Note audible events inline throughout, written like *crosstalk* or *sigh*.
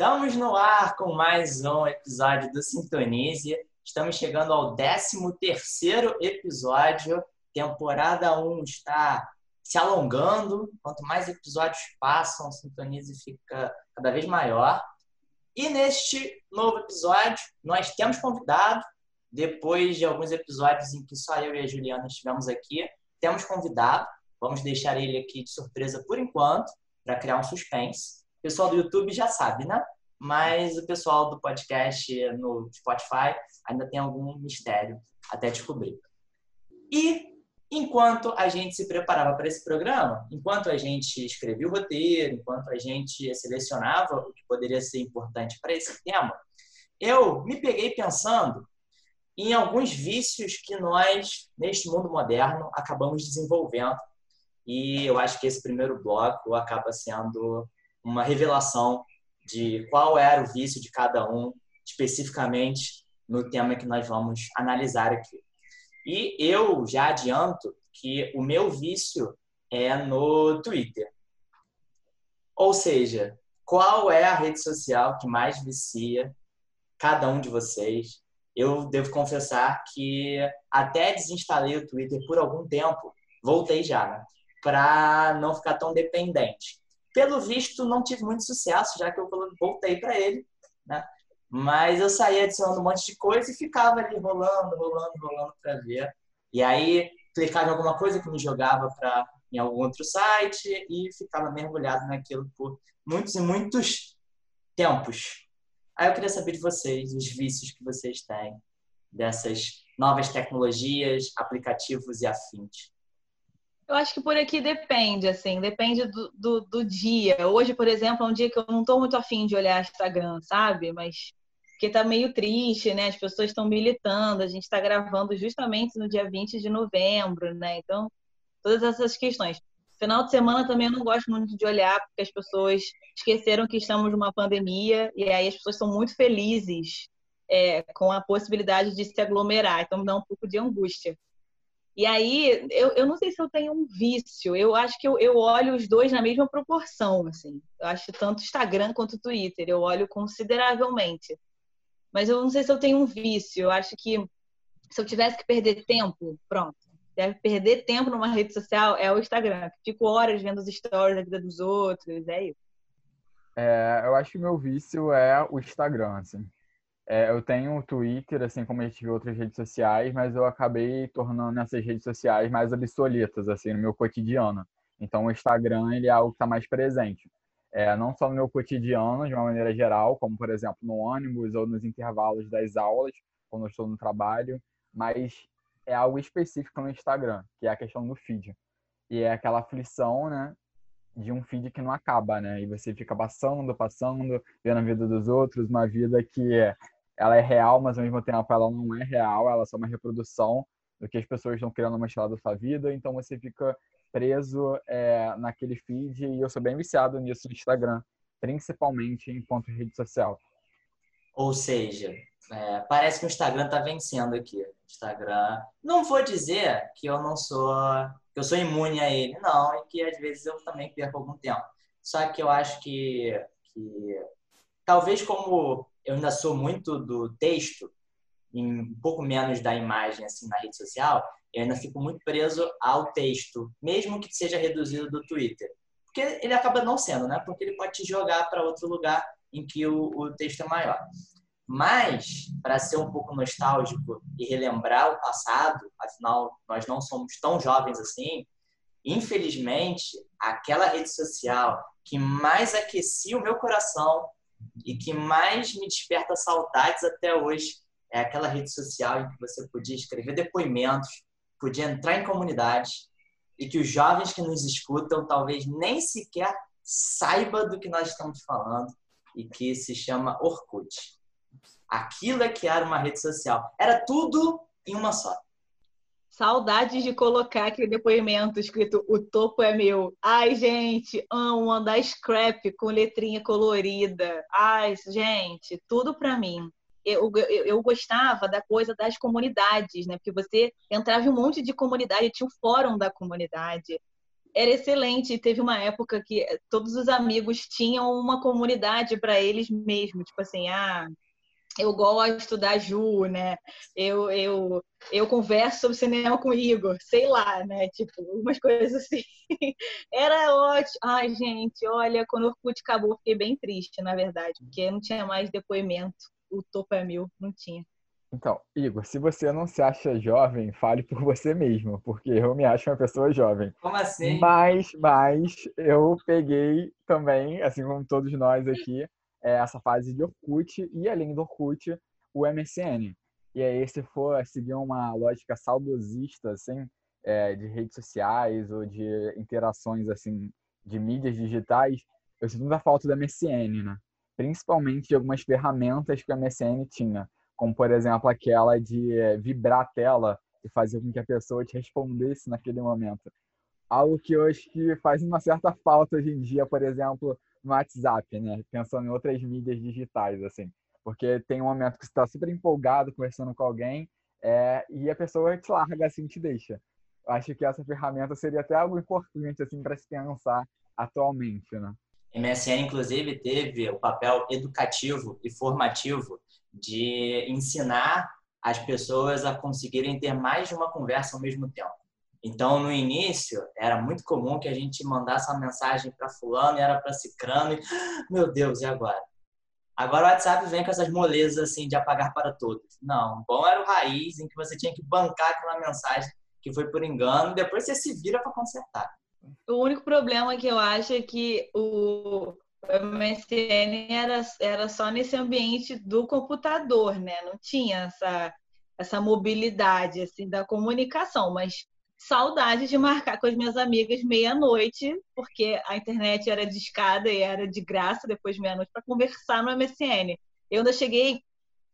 Estamos no ar com mais um episódio do Sintonize. Estamos chegando ao 13º episódio. Temporada 1 está se alongando. Quanto mais episódios passam, o Sintonize fica cada vez maior. E neste novo episódio, nós temos convidado. Depois de alguns episódios em que só eu e a Juliana estivemos aqui, temos convidado. Vamos deixar ele aqui de surpresa por enquanto, para criar um suspense. O pessoal do YouTube já sabe, né? Mas o pessoal do podcast no Spotify ainda tem algum mistério até descobrir. E enquanto a gente se preparava para esse programa, enquanto a gente escrevia o roteiro, enquanto a gente selecionava o que poderia ser importante para esse tema, eu me peguei pensando em alguns vícios que nós, neste mundo moderno, acabamos desenvolvendo. E eu acho que esse primeiro bloco acaba sendo uma revelação de qual era o vício de cada um, especificamente no tema que nós vamos analisar aqui. E eu já adianto que o meu vício é no Twitter. Ou seja, qual é a rede social que mais vicia cada um de vocês? Eu devo confessar que até desinstalei o Twitter por algum tempo, voltei já, né? Para não ficar tão dependente. Pelo visto, não tive muito sucesso, já que eu voltei para ele, né? Mas eu saí adicionando um monte de coisa e ficava ali rolando, rolando, rolando para ver. E aí clicava em alguma coisa que me jogava para em algum outro site e ficava mergulhado naquilo por muitos e muitos tempos. Aí eu queria saber de vocês, os vícios que vocês têm dessas novas tecnologias, aplicativos e afins. Eu acho que por aqui depende, assim, depende do, do, do, dia. Hoje, por exemplo, é um dia que eu não estou muito afim de olhar Instagram, sabe? Mas porque tá meio triste, né? As pessoas estão militando, a gente está gravando justamente no dia 20 de novembro, né? Então, todas essas questões. Final de semana também eu não gosto muito de olhar, porque as pessoas esqueceram que estamos numa pandemia, e aí as pessoas são muito felizes é, com a possibilidade de se aglomerar, então me dá um pouco de angústia. E aí, eu, eu não sei se eu tenho um vício. Eu acho que eu, eu olho os dois na mesma proporção, assim. Eu acho tanto Instagram quanto Twitter. Eu olho consideravelmente. Mas eu não sei se eu tenho um vício. Eu acho que se eu tivesse que perder tempo, pronto. Deve perder tempo numa rede social é o Instagram. Fico horas vendo os stories da vida dos outros, é isso. É, eu acho que meu vício é o Instagram, assim. É, eu tenho o Twitter, assim como gente vê outras redes sociais, mas eu acabei tornando essas redes sociais mais obsoletas, assim, no meu cotidiano. Então, o Instagram, ele é algo que está mais presente. É, não só no meu cotidiano, de uma maneira geral, como, por exemplo, no ônibus ou nos intervalos das aulas, quando eu estou no trabalho, mas é algo específico no Instagram, que é a questão do feed. E é aquela aflição, né, de um feed que não acaba, né? E você fica passando, passando, vendo a vida dos outros, uma vida que é ela é real, mas ao mesmo tempo ela não é real, ela é só uma reprodução do que as pessoas estão querendo mostrar da sua vida, então você fica preso é, naquele feed e eu sou bem viciado nisso no Instagram, principalmente enquanto rede social. Ou seja, é, parece que o Instagram está vencendo aqui. Instagram, não vou dizer que eu não sou, que eu sou imune a ele, não, e que às vezes eu também perco algum tempo. Só que eu acho que, que talvez como eu ainda sou muito do texto, um pouco menos da imagem assim na rede social, eu ainda fico muito preso ao texto, mesmo que seja reduzido do Twitter. Porque ele acaba não sendo, né? Porque ele pode te jogar para outro lugar em que o, o texto é maior. Mas, para ser um pouco nostálgico e relembrar o passado, afinal, nós não somos tão jovens assim, infelizmente, aquela rede social que mais aquecia o meu coração e que mais me desperta saudades até hoje é aquela rede social em que você podia escrever depoimentos, podia entrar em comunidades e que os jovens que nos escutam talvez nem sequer saiba do que nós estamos falando e que se chama Orkut. Aquilo é que era uma rede social. Era tudo em uma só. Saudades de colocar aquele depoimento escrito O topo é meu. Ai, gente, amo andar scrap com letrinha colorida. Ai, gente, tudo para mim. Eu, eu, eu, gostava da coisa das comunidades, né? Porque você entrava em um monte de comunidade, tinha o fórum da comunidade. era excelente. Teve uma época que todos os amigos tinham uma comunidade para eles mesmos, tipo assim, ah, eu gosto da Ju, né? Eu, eu, eu converso sobre cinema com o Igor, sei lá, né? Tipo, umas coisas assim. *laughs* Era ótimo. Ai, gente, olha, quando o Orkut acabou, fiquei bem triste, na verdade, porque não tinha mais depoimento. O topo é mil, não tinha. Então, Igor, se você não se acha jovem, fale por você mesmo, porque eu me acho uma pessoa jovem. Como assim? Mas, mas eu peguei também, assim como todos nós aqui, é, essa fase de Orkut e além do Orkut, o MSN. E aí, se for seguir uma lógica saudosista, assim, é, de redes sociais ou de interações, assim, de mídias digitais, eu sinto muita falta do MSN, né? Principalmente de algumas ferramentas que o MSN tinha, como, por exemplo, aquela de é, vibrar a tela e fazer com que a pessoa te respondesse naquele momento. Algo que eu acho que faz uma certa falta hoje em dia, por exemplo, no WhatsApp, né? Pensando em outras mídias digitais, assim. Porque tem um momento que você está super empolgado conversando com alguém é, e a pessoa te larga assim te deixa. Eu acho que essa ferramenta seria até algo importante assim para se pensar atualmente, né? MSN, inclusive, teve o papel educativo e formativo de ensinar as pessoas a conseguirem ter mais de uma conversa ao mesmo tempo. Então, no início, era muito comum que a gente mandasse uma mensagem para fulano e era para cicrano e, meu Deus, e agora? Agora o WhatsApp vem com essas molezas assim de apagar para todos. Não, bom era o raiz em que você tinha que bancar aquela mensagem que foi por engano, depois você se vira para consertar. O único problema que eu acho é que o MSN era, era só nesse ambiente do computador, né? Não tinha essa, essa mobilidade assim da comunicação, mas saudade de marcar com as minhas amigas meia-noite, porque a internet era discada e era de graça depois de meia-noite para conversar no MSN. Eu ainda cheguei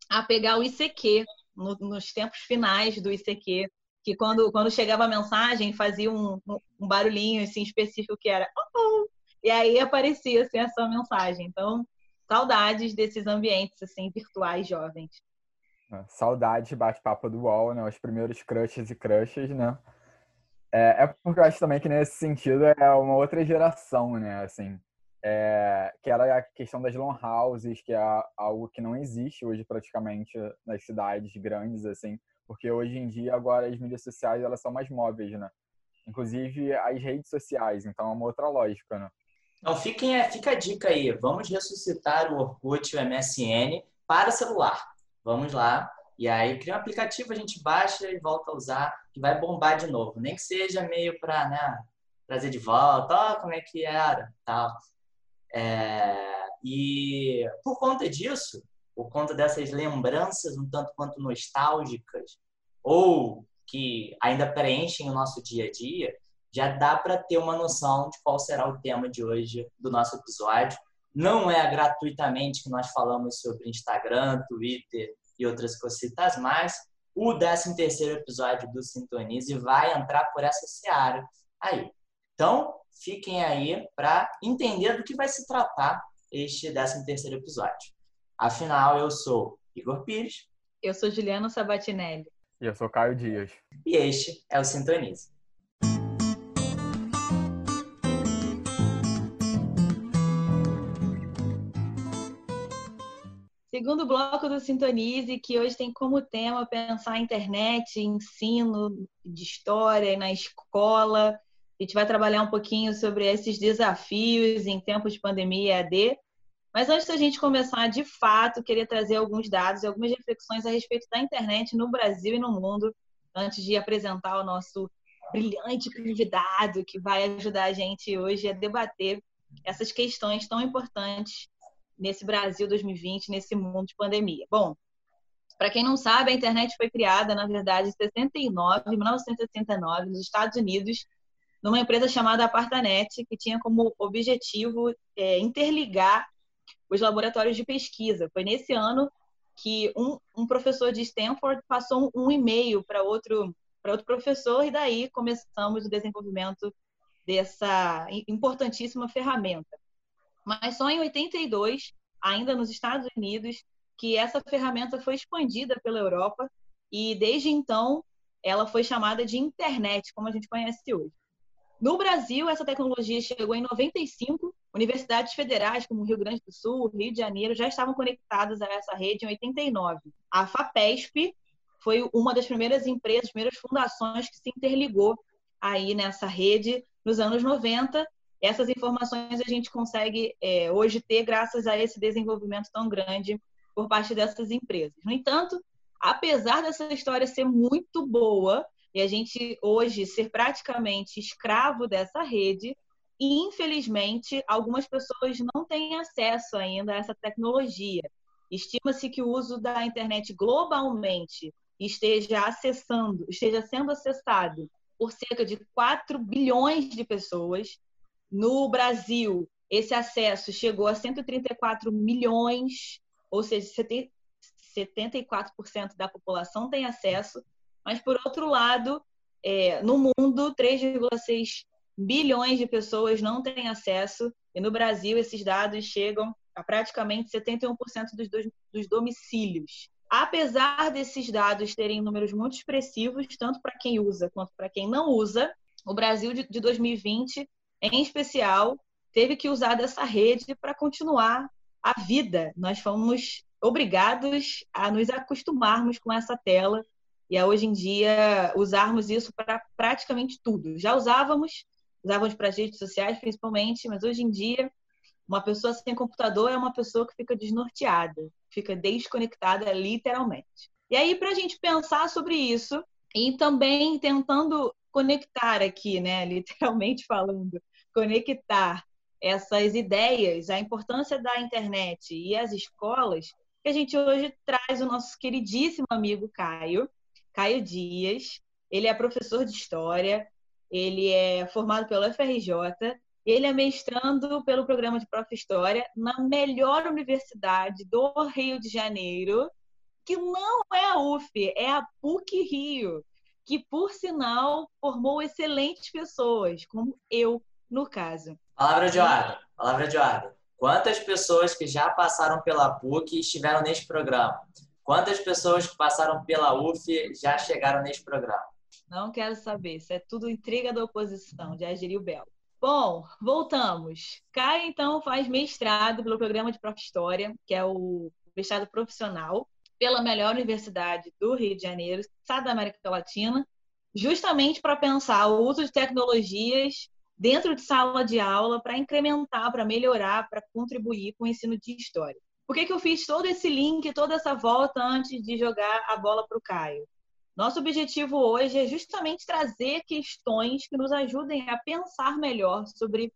a pegar o ICQ no, nos tempos finais do ICQ, que quando, quando chegava a mensagem fazia um, um, barulhinho assim específico que era oh, oh, e aí aparecia assim essa mensagem. Então, saudades desses ambientes assim virtuais jovens. Saudade bate-papo do UOL, né? Os primeiros crushes e crushes, né? É, é porque eu acho também que nesse sentido é uma outra geração, né? Assim, é, que era a questão das long houses, que é algo que não existe hoje praticamente nas cidades grandes, assim, porque hoje em dia agora as mídias sociais elas são mais móveis, né? Inclusive as redes sociais, então é uma outra lógica, né? Então fiquem, fica a dica aí, vamos ressuscitar o Orkut, o MSN para celular. Vamos lá, e aí cria um aplicativo, a gente baixa e volta a usar, que vai bombar de novo. Nem que seja meio para né, trazer de volta, ó, oh, como é que era, tal. É, e por conta disso, por conta dessas lembranças um tanto quanto nostálgicas, ou que ainda preenchem o nosso dia a dia, já dá para ter uma noção de qual será o tema de hoje do nosso episódio. Não é gratuitamente que nós falamos sobre Instagram, Twitter e outras cositas mais. O 13 terceiro episódio do Sintonize vai entrar por essa seara aí. Então, fiquem aí para entender do que vai se tratar este 13 terceiro episódio. Afinal, eu sou Igor Pires. Eu sou Juliana Sabatinelli. E eu sou Caio Dias. E este é o Sintonize. Segundo bloco do Sintonize, que hoje tem como tema pensar a internet, ensino de história na escola. A gente vai trabalhar um pouquinho sobre esses desafios em tempos de pandemia EAD. Mas antes da gente começar, de fato, queria trazer alguns dados e algumas reflexões a respeito da internet no Brasil e no mundo, antes de apresentar o nosso brilhante convidado que vai ajudar a gente hoje a debater essas questões tão importantes nesse Brasil 2020, nesse mundo de pandemia? Bom, para quem não sabe, a internet foi criada, na verdade, em 69, 1969, nos Estados Unidos, numa empresa chamada Apartanet, que tinha como objetivo é, interligar os laboratórios de pesquisa. Foi nesse ano que um, um professor de Stanford passou um, um e-mail para outro, para outro professor, e daí começamos o desenvolvimento dessa importantíssima ferramenta mas só em 82, ainda nos Estados Unidos, que essa ferramenta foi expandida pela Europa e desde então ela foi chamada de internet, como a gente conhece hoje. No Brasil, essa tecnologia chegou em 95. Universidades federais como Rio Grande do Sul, Rio de Janeiro já estavam conectadas a essa rede em 89. A FAPESP foi uma das primeiras empresas, primeiras fundações que se interligou aí nessa rede nos anos 90. Essas informações a gente consegue é, hoje ter graças a esse desenvolvimento tão grande por parte dessas empresas. No entanto, apesar dessa história ser muito boa e a gente hoje ser praticamente escravo dessa rede, infelizmente, algumas pessoas não têm acesso ainda a essa tecnologia. Estima-se que o uso da internet globalmente esteja acessando, esteja sendo acessado por cerca de 4 bilhões de pessoas. No Brasil, esse acesso chegou a 134 milhões, ou seja, 74% da população tem acesso, mas, por outro lado, é, no mundo, 3,6 bilhões de pessoas não têm acesso, e no Brasil, esses dados chegam a praticamente 71% dos, dos domicílios. Apesar desses dados terem números muito expressivos, tanto para quem usa quanto para quem não usa, o Brasil de 2020, em especial, teve que usar dessa rede para continuar a vida. Nós fomos obrigados a nos acostumarmos com essa tela e a hoje em dia usarmos isso para praticamente tudo. Já usávamos, usávamos para as redes sociais principalmente, mas hoje em dia uma pessoa sem computador é uma pessoa que fica desnorteada, fica desconectada literalmente. E aí para a gente pensar sobre isso e também tentando conectar aqui, né, *laughs* literalmente falando, conectar essas ideias, a importância da internet e as escolas, que a gente hoje traz o nosso queridíssimo amigo Caio, Caio Dias. Ele é professor de História, ele é formado pelo FRJ, ele é mestrando pelo programa de Prof. História na melhor universidade do Rio de Janeiro, que não é a UF, é a PUC Rio, que, por sinal, formou excelentes pessoas, como eu, no caso. Palavra de ordem, palavra de ordem. Quantas pessoas que já passaram pela PUC estiveram neste programa? Quantas pessoas que passaram pela UF já chegaram neste programa? Não quero saber. Isso é tudo intriga da oposição, de Agirio Belo. Bom, voltamos. Caio, então, faz mestrado pelo programa de Prof. História, que é o mestrado profissional, pela melhor universidade do Rio de Janeiro, estado da América Latina, justamente para pensar o uso de tecnologias dentro de sala de aula para incrementar, para melhorar, para contribuir com o ensino de história. Por que, que eu fiz todo esse link, toda essa volta antes de jogar a bola para o Caio? Nosso objetivo hoje é justamente trazer questões que nos ajudem a pensar melhor sobre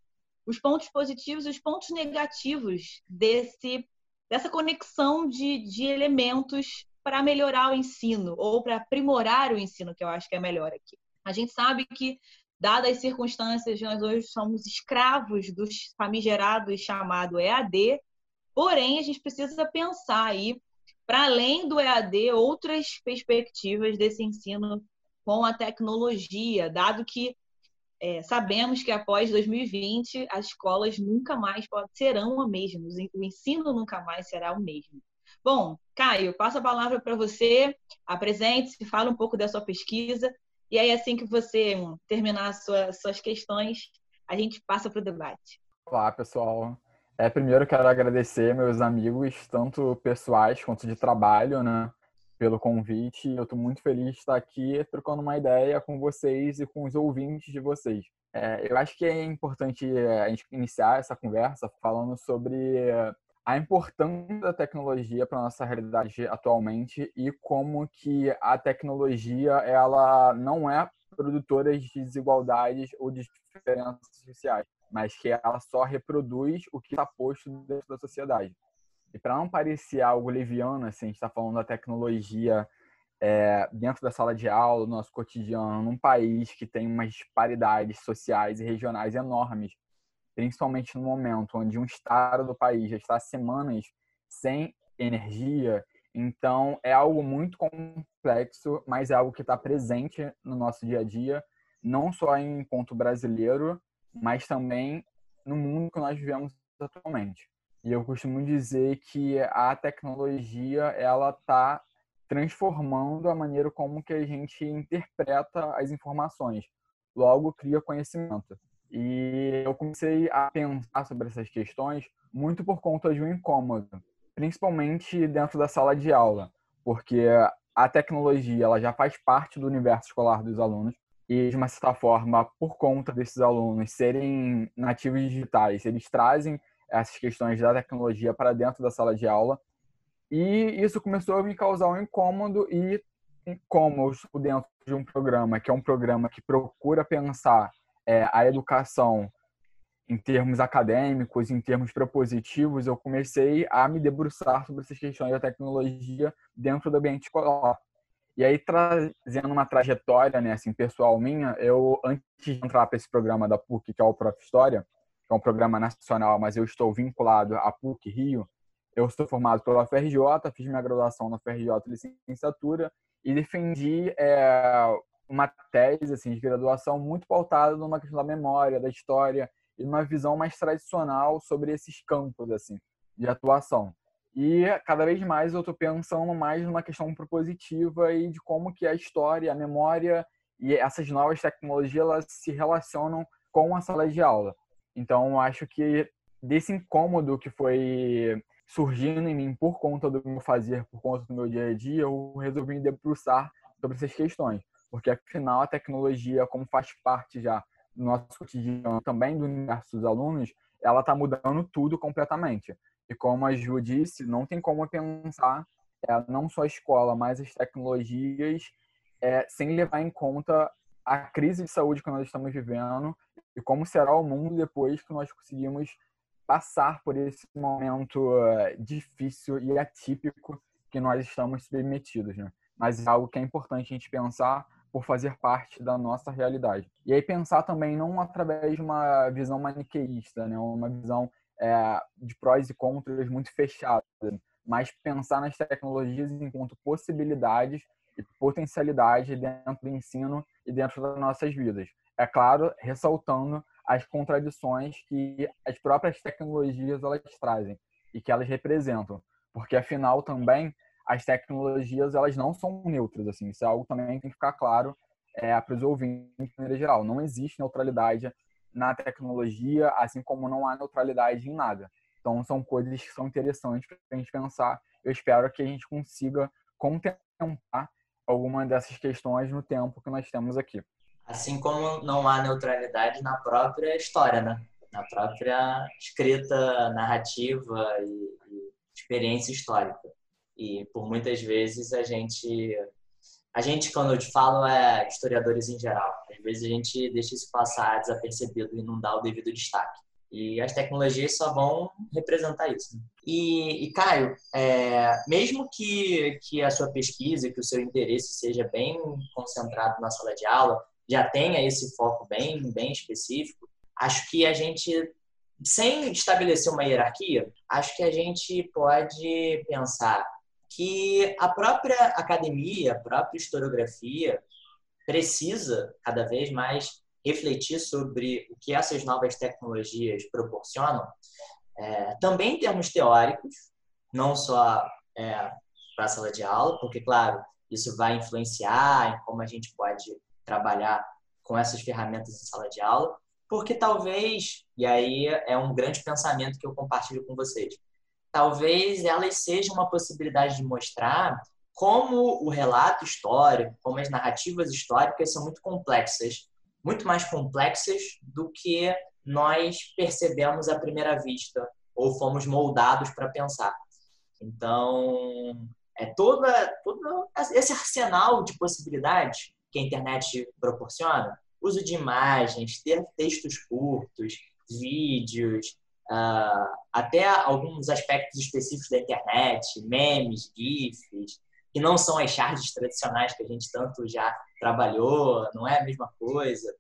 os pontos positivos e os pontos negativos desse, dessa conexão de, de elementos para melhorar o ensino ou para aprimorar o ensino, que eu acho que é melhor aqui. A gente sabe que dadas as circunstâncias, nós hoje somos escravos dos famigerados chamado EAD, porém a gente precisa pensar aí, para além do EAD, outras perspectivas desse ensino com a tecnologia, dado que é, sabemos que após 2020 as escolas nunca mais serão as mesmas, o ensino nunca mais será o mesmo. Bom, Caio, passo a palavra para você, apresente-se, fala um pouco da sua pesquisa e aí, assim que você terminar sua, suas questões, a gente passa para o debate. Olá, pessoal. É, primeiro, quero agradecer meus amigos, tanto pessoais quanto de trabalho, né, pelo convite. Eu estou muito feliz de estar aqui trocando uma ideia com vocês e com os ouvintes de vocês. É, eu acho que é importante é, a gente iniciar essa conversa falando sobre a importância da tecnologia para nossa realidade atualmente e como que a tecnologia ela não é produtora de desigualdades ou de diferenças sociais, mas que ela só reproduz o que está posto dentro da sociedade. E para não parecer algo leviano, assim, a gente está falando da tecnologia é, dentro da sala de aula, no nosso cotidiano, num país que tem umas disparidades sociais e regionais enormes principalmente no momento onde um estado do país já está semanas sem energia. Então, é algo muito complexo, mas é algo que está presente no nosso dia a dia, não só em ponto brasileiro, mas também no mundo que nós vivemos atualmente. E eu costumo dizer que a tecnologia ela está transformando a maneira como que a gente interpreta as informações logo cria conhecimento. E eu comecei a pensar sobre essas questões muito por conta de um incômodo, principalmente dentro da sala de aula, porque a tecnologia ela já faz parte do universo escolar dos alunos e de uma certa forma, por conta desses alunos serem nativos digitais, eles trazem essas questões da tecnologia para dentro da sala de aula e isso começou a me causar um incômodo e como eu estou dentro de um programa que é um programa que procura pensar é, a educação em termos acadêmicos, em termos propositivos, eu comecei a me debruçar sobre essas questões da tecnologia dentro do ambiente escolar. E aí, trazendo uma trajetória, né, assim, pessoal minha, eu, antes de entrar para esse programa da PUC, que é o Prof. História, que é um programa nacional, mas eu estou vinculado à PUC Rio, eu sou formado pela FRJ, fiz minha graduação na FRJ licenciatura e defendi é, uma tese assim, de graduação muito pautada numa questão da memória, da história e uma visão mais tradicional sobre esses campos assim de atuação. E cada vez mais eu estou pensando mais numa questão propositiva e de como que a história, a memória e essas novas tecnologias elas se relacionam com a sala de aula. Então, acho que desse incômodo que foi surgindo em mim por conta do meu fazer, por conta do meu dia a dia, eu resolvi me debruçar sobre essas questões porque afinal a tecnologia, como faz parte já do nosso cotidiano, também do universo dos alunos, ela está mudando tudo completamente. E como a Ju disse, não tem como pensar é, não só a escola, mas as tecnologias, é, sem levar em conta a crise de saúde que nós estamos vivendo e como será o mundo depois que nós conseguimos passar por esse momento uh, difícil e atípico que nós estamos submetidos, né? Mas é algo que é importante a gente pensar por fazer parte da nossa realidade. E aí pensar também não através de uma visão maniqueísta, né? uma visão é, de prós e contras muito fechada, mas pensar nas tecnologias enquanto possibilidades e potencialidades dentro do ensino e dentro das nossas vidas. É claro, ressaltando as contradições que as próprias tecnologias elas trazem e que elas representam, porque afinal também as tecnologias elas não são neutras, assim, isso é algo também que tem que ficar claro é, para os ouvintes de maneira geral. Não existe neutralidade na tecnologia, assim como não há neutralidade em nada. Então, são coisas que são interessantes para a gente pensar. Eu espero que a gente consiga contemplar alguma dessas questões no tempo que nós temos aqui. Assim como não há neutralidade na própria história, né? Na própria escrita narrativa e, e experiência histórica. E por muitas vezes a gente a gente quando eu te falo é historiadores em geral. Às vezes a gente deixa isso passar desapercebido e não dá o devido destaque. E as tecnologias só vão representar isso. Né? E, e, Caio, é, mesmo que, que a sua pesquisa, que o seu interesse seja bem concentrado na sala de aula, já tenha esse foco bem, bem específico, acho que a gente, sem estabelecer uma hierarquia, acho que a gente pode pensar que a própria academia, a própria historiografia precisa cada vez mais refletir sobre o que essas novas tecnologias proporcionam, é, também em termos teóricos, não só é, para a sala de aula, porque, claro, isso vai influenciar em como a gente pode trabalhar com essas ferramentas em sala de aula, porque talvez, e aí é um grande pensamento que eu compartilho com vocês, talvez elas sejam uma possibilidade de mostrar como o relato histórico, como as narrativas históricas são muito complexas, muito mais complexas do que nós percebemos à primeira vista ou fomos moldados para pensar. Então, é toda, todo esse arsenal de possibilidades que a internet proporciona, uso de imagens, ter textos curtos, vídeos, uh, até alguns aspectos específicos da internet, memes, GIFs, que não são as charges tradicionais que a gente tanto já trabalhou, não é a mesma coisa.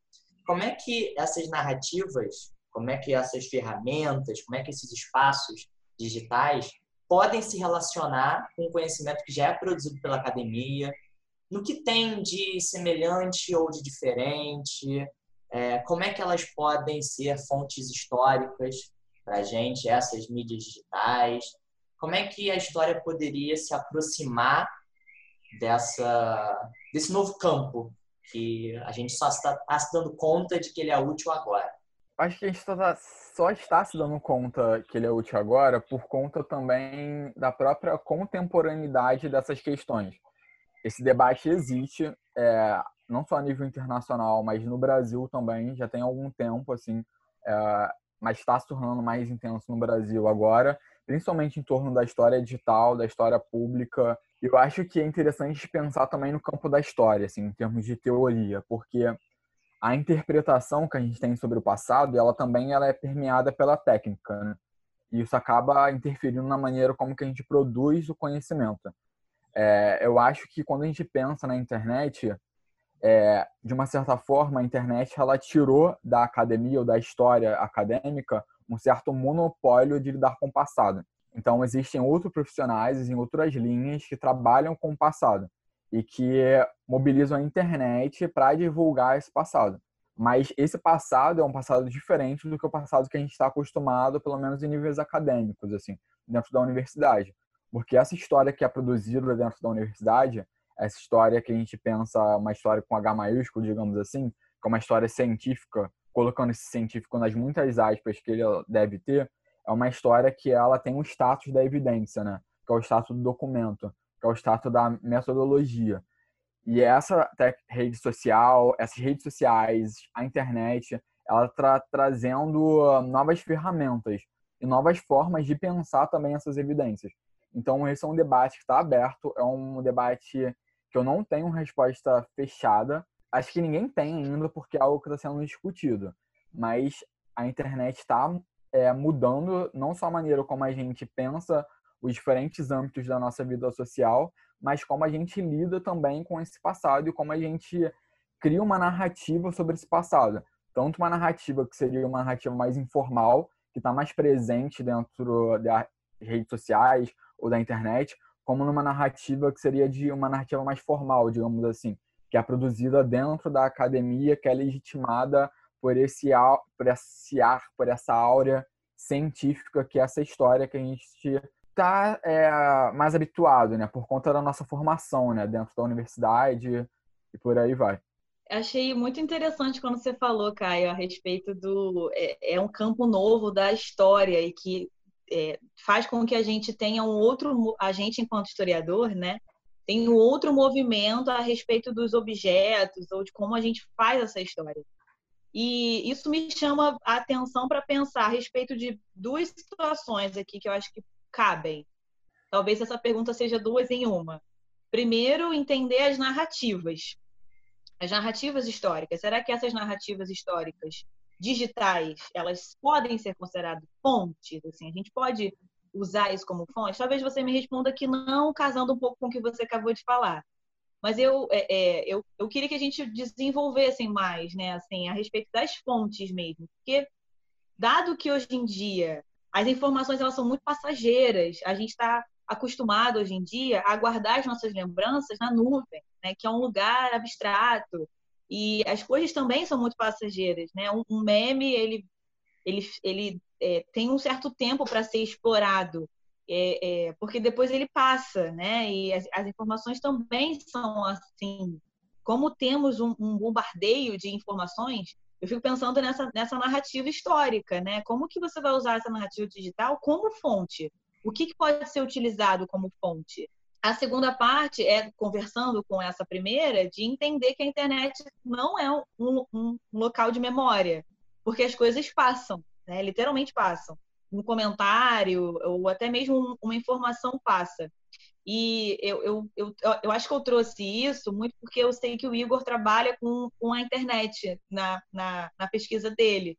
Como é que essas narrativas, como é que essas ferramentas, como é que esses espaços digitais podem se relacionar com o conhecimento que já é produzido pela academia, no que tem de semelhante ou de diferente, é, como é que elas podem ser fontes históricas para a gente essas mídias digitais? Como é que a história poderia se aproximar dessa, desse novo campo que a gente só está, está se dando conta de que ele é útil agora? Acho que a gente tá, só está se dando conta que ele é útil agora por conta também da própria contemporaneidade dessas questões. Esse debate existe, é, não só a nível internacional, mas no Brasil também, já tem algum tempo, assim, é, mas está se tornando mais intenso no Brasil agora, principalmente em torno da história digital, da história pública. Eu acho que é interessante pensar também no campo da história, assim, em termos de teoria, porque a interpretação que a gente tem sobre o passado, ela também ela é permeada pela técnica, né? E isso acaba interferindo na maneira como que a gente produz o conhecimento. É, eu acho que quando a gente pensa na internet, é, de uma certa forma, a internet ela tirou da academia ou da história acadêmica um certo monopólio de lidar com o passado. Então, existem outros profissionais em outras linhas que trabalham com o passado e que mobilizam a internet para divulgar esse passado. Mas esse passado é um passado diferente do que o passado que a gente está acostumado, pelo menos em níveis acadêmicos, assim, dentro da universidade. Porque essa história que é produzida dentro da universidade, essa história que a gente pensa uma história com H maiúsculo, digamos assim, que é uma história científica, colocando esse científico nas muitas aspas que ele deve ter, é uma história que ela tem um status da evidência, né? Que é o status do documento que é o status da metodologia. E essa rede social, essas redes sociais, a internet, ela está trazendo ah, novas ferramentas e novas formas de pensar também essas evidências. Então, esse é um debate que está aberto, é um debate que eu não tenho resposta fechada. Acho que ninguém tem ainda, porque é algo que está sendo discutido. Mas a internet está é, mudando não só a maneira como a gente pensa os diferentes âmbitos da nossa vida social, mas como a gente lida também com esse passado e como a gente cria uma narrativa sobre esse passado. Tanto uma narrativa que seria uma narrativa mais informal, que está mais presente dentro das redes sociais ou da internet, como numa narrativa que seria de uma narrativa mais formal, digamos assim, que é produzida dentro da academia, que é legitimada por esse, por esse ar, por essa áurea científica que é essa história que a gente está é, mais habituado, né? Por conta da nossa formação, né? Dentro da universidade e por aí vai. Achei muito interessante quando você falou, Caio, a respeito do é, é um campo novo da história e que é, faz com que a gente tenha um outro a gente enquanto historiador, né? Tem um outro movimento a respeito dos objetos ou de como a gente faz essa história. E isso me chama a atenção para pensar a respeito de duas situações aqui que eu acho que cabem? Talvez essa pergunta seja duas em uma. Primeiro, entender as narrativas. As narrativas históricas. Será que essas narrativas históricas digitais, elas podem ser consideradas fontes? Assim, a gente pode usar isso como fonte? Talvez você me responda que não, casando um pouco com o que você acabou de falar. Mas eu, é, é, eu, eu queria que a gente desenvolvesse mais, né, assim, a respeito das fontes mesmo. Porque, dado que hoje em dia as informações elas são muito passageiras. A gente está acostumado hoje em dia a guardar as nossas lembranças na nuvem, né? que é um lugar abstrato. E as coisas também são muito passageiras. Né? Um, um meme ele, ele, ele é, tem um certo tempo para ser explorado, é, é, porque depois ele passa, né? E as, as, informações também são assim. Como temos um, um bombardeio de informações, eu fico pensando nessa, nessa narrativa histórica, né? Como que você vai usar essa narrativa digital como fonte? O que, que pode ser utilizado como fonte? A segunda parte é, conversando com essa primeira, de entender que a internet não é um, um local de memória, porque as coisas passam, né? literalmente passam. Um comentário ou até mesmo uma informação passa. E eu, eu, eu, eu acho que eu trouxe isso muito porque eu sei que o Igor trabalha com, com a internet na, na, na pesquisa dele.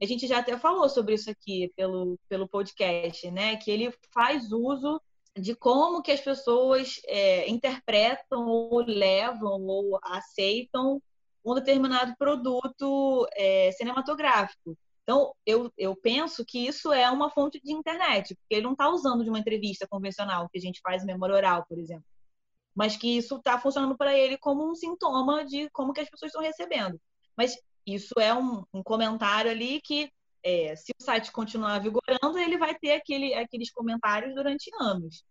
A gente já até falou sobre isso aqui pelo, pelo podcast, né? Que ele faz uso de como que as pessoas é, interpretam ou levam ou aceitam um determinado produto é, cinematográfico. Então, eu, eu penso que isso é uma fonte de internet, porque ele não está usando de uma entrevista convencional que a gente faz em memória oral, por exemplo. Mas que isso está funcionando para ele como um sintoma de como que as pessoas estão recebendo. Mas isso é um, um comentário ali que, é, se o site continuar vigorando, ele vai ter aquele, aqueles comentários durante anos.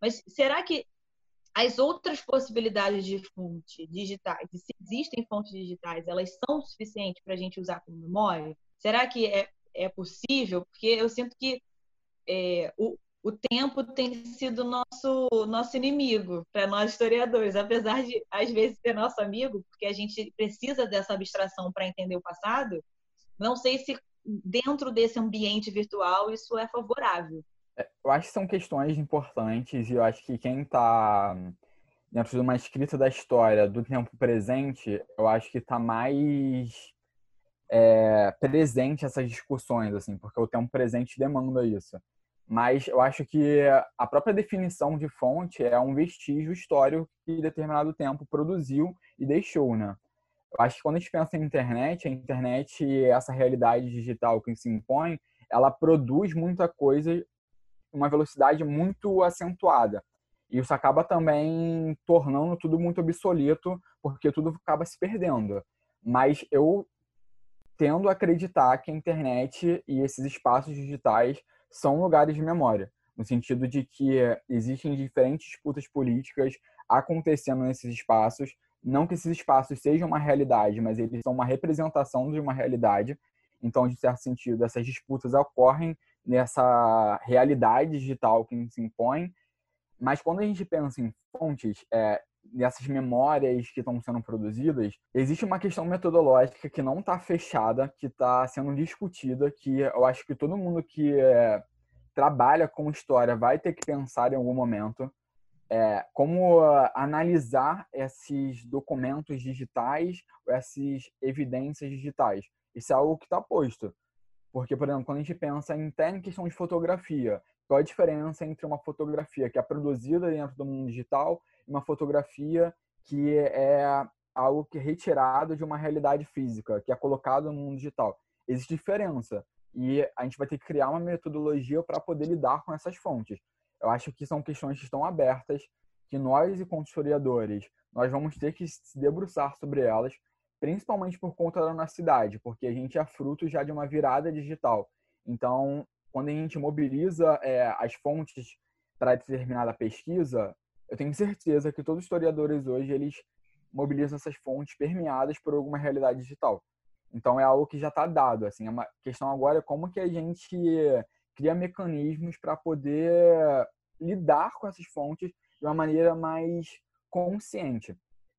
Mas será que as outras possibilidades de fonte digitais, se existem fontes digitais, elas são suficientes para a gente usar como memória? Será que é, é possível? Porque eu sinto que é, o, o tempo tem sido nosso nosso inimigo para nós historiadores, apesar de às vezes ser nosso amigo, porque a gente precisa dessa abstração para entender o passado. Não sei se dentro desse ambiente virtual isso é favorável. É, eu acho que são questões importantes e eu acho que quem está dentro de uma escrita da história do tempo presente, eu acho que está mais é, presente essas discussões, assim, porque o tempo presente demanda isso. Mas eu acho que a própria definição de fonte é um vestígio histórico que determinado tempo produziu e deixou, né? Eu acho que quando a gente pensa em internet, a internet, essa realidade digital que se impõe, ela produz muita coisa uma velocidade muito acentuada. E isso acaba também tornando tudo muito obsoleto, porque tudo acaba se perdendo. Mas eu tendo a acreditar que a internet e esses espaços digitais são lugares de memória, no sentido de que existem diferentes disputas políticas acontecendo nesses espaços, não que esses espaços sejam uma realidade, mas eles são uma representação de uma realidade. Então, de certo sentido, essas disputas ocorrem nessa realidade digital que se impõe. Mas quando a gente pensa em fontes, é, nessas memórias que estão sendo produzidas, existe uma questão metodológica que não está fechada, que está sendo discutida, que eu acho que todo mundo que é, trabalha com história vai ter que pensar em algum momento. É, como uh, analisar esses documentos digitais, essas evidências digitais. Isso é algo que está posto. Porque, por exemplo, quando a gente pensa em, em questão de fotografia, qual a diferença entre uma fotografia que é produzida dentro do mundo digital uma fotografia que é algo que é retirado de uma realidade física, que é colocado no mundo digital. Existe diferença e a gente vai ter que criar uma metodologia para poder lidar com essas fontes. Eu acho que são questões que estão abertas, que nós, enquanto historiadores, nós vamos ter que se debruçar sobre elas, principalmente por conta da nossa cidade, porque a gente é fruto já de uma virada digital. Então, quando a gente mobiliza é, as fontes para determinada pesquisa, eu tenho certeza que todos os historiadores hoje eles mobilizam essas fontes permeadas por alguma realidade digital. Então é algo que já está dado. Assim, a questão agora é como que a gente cria mecanismos para poder lidar com essas fontes de uma maneira mais consciente.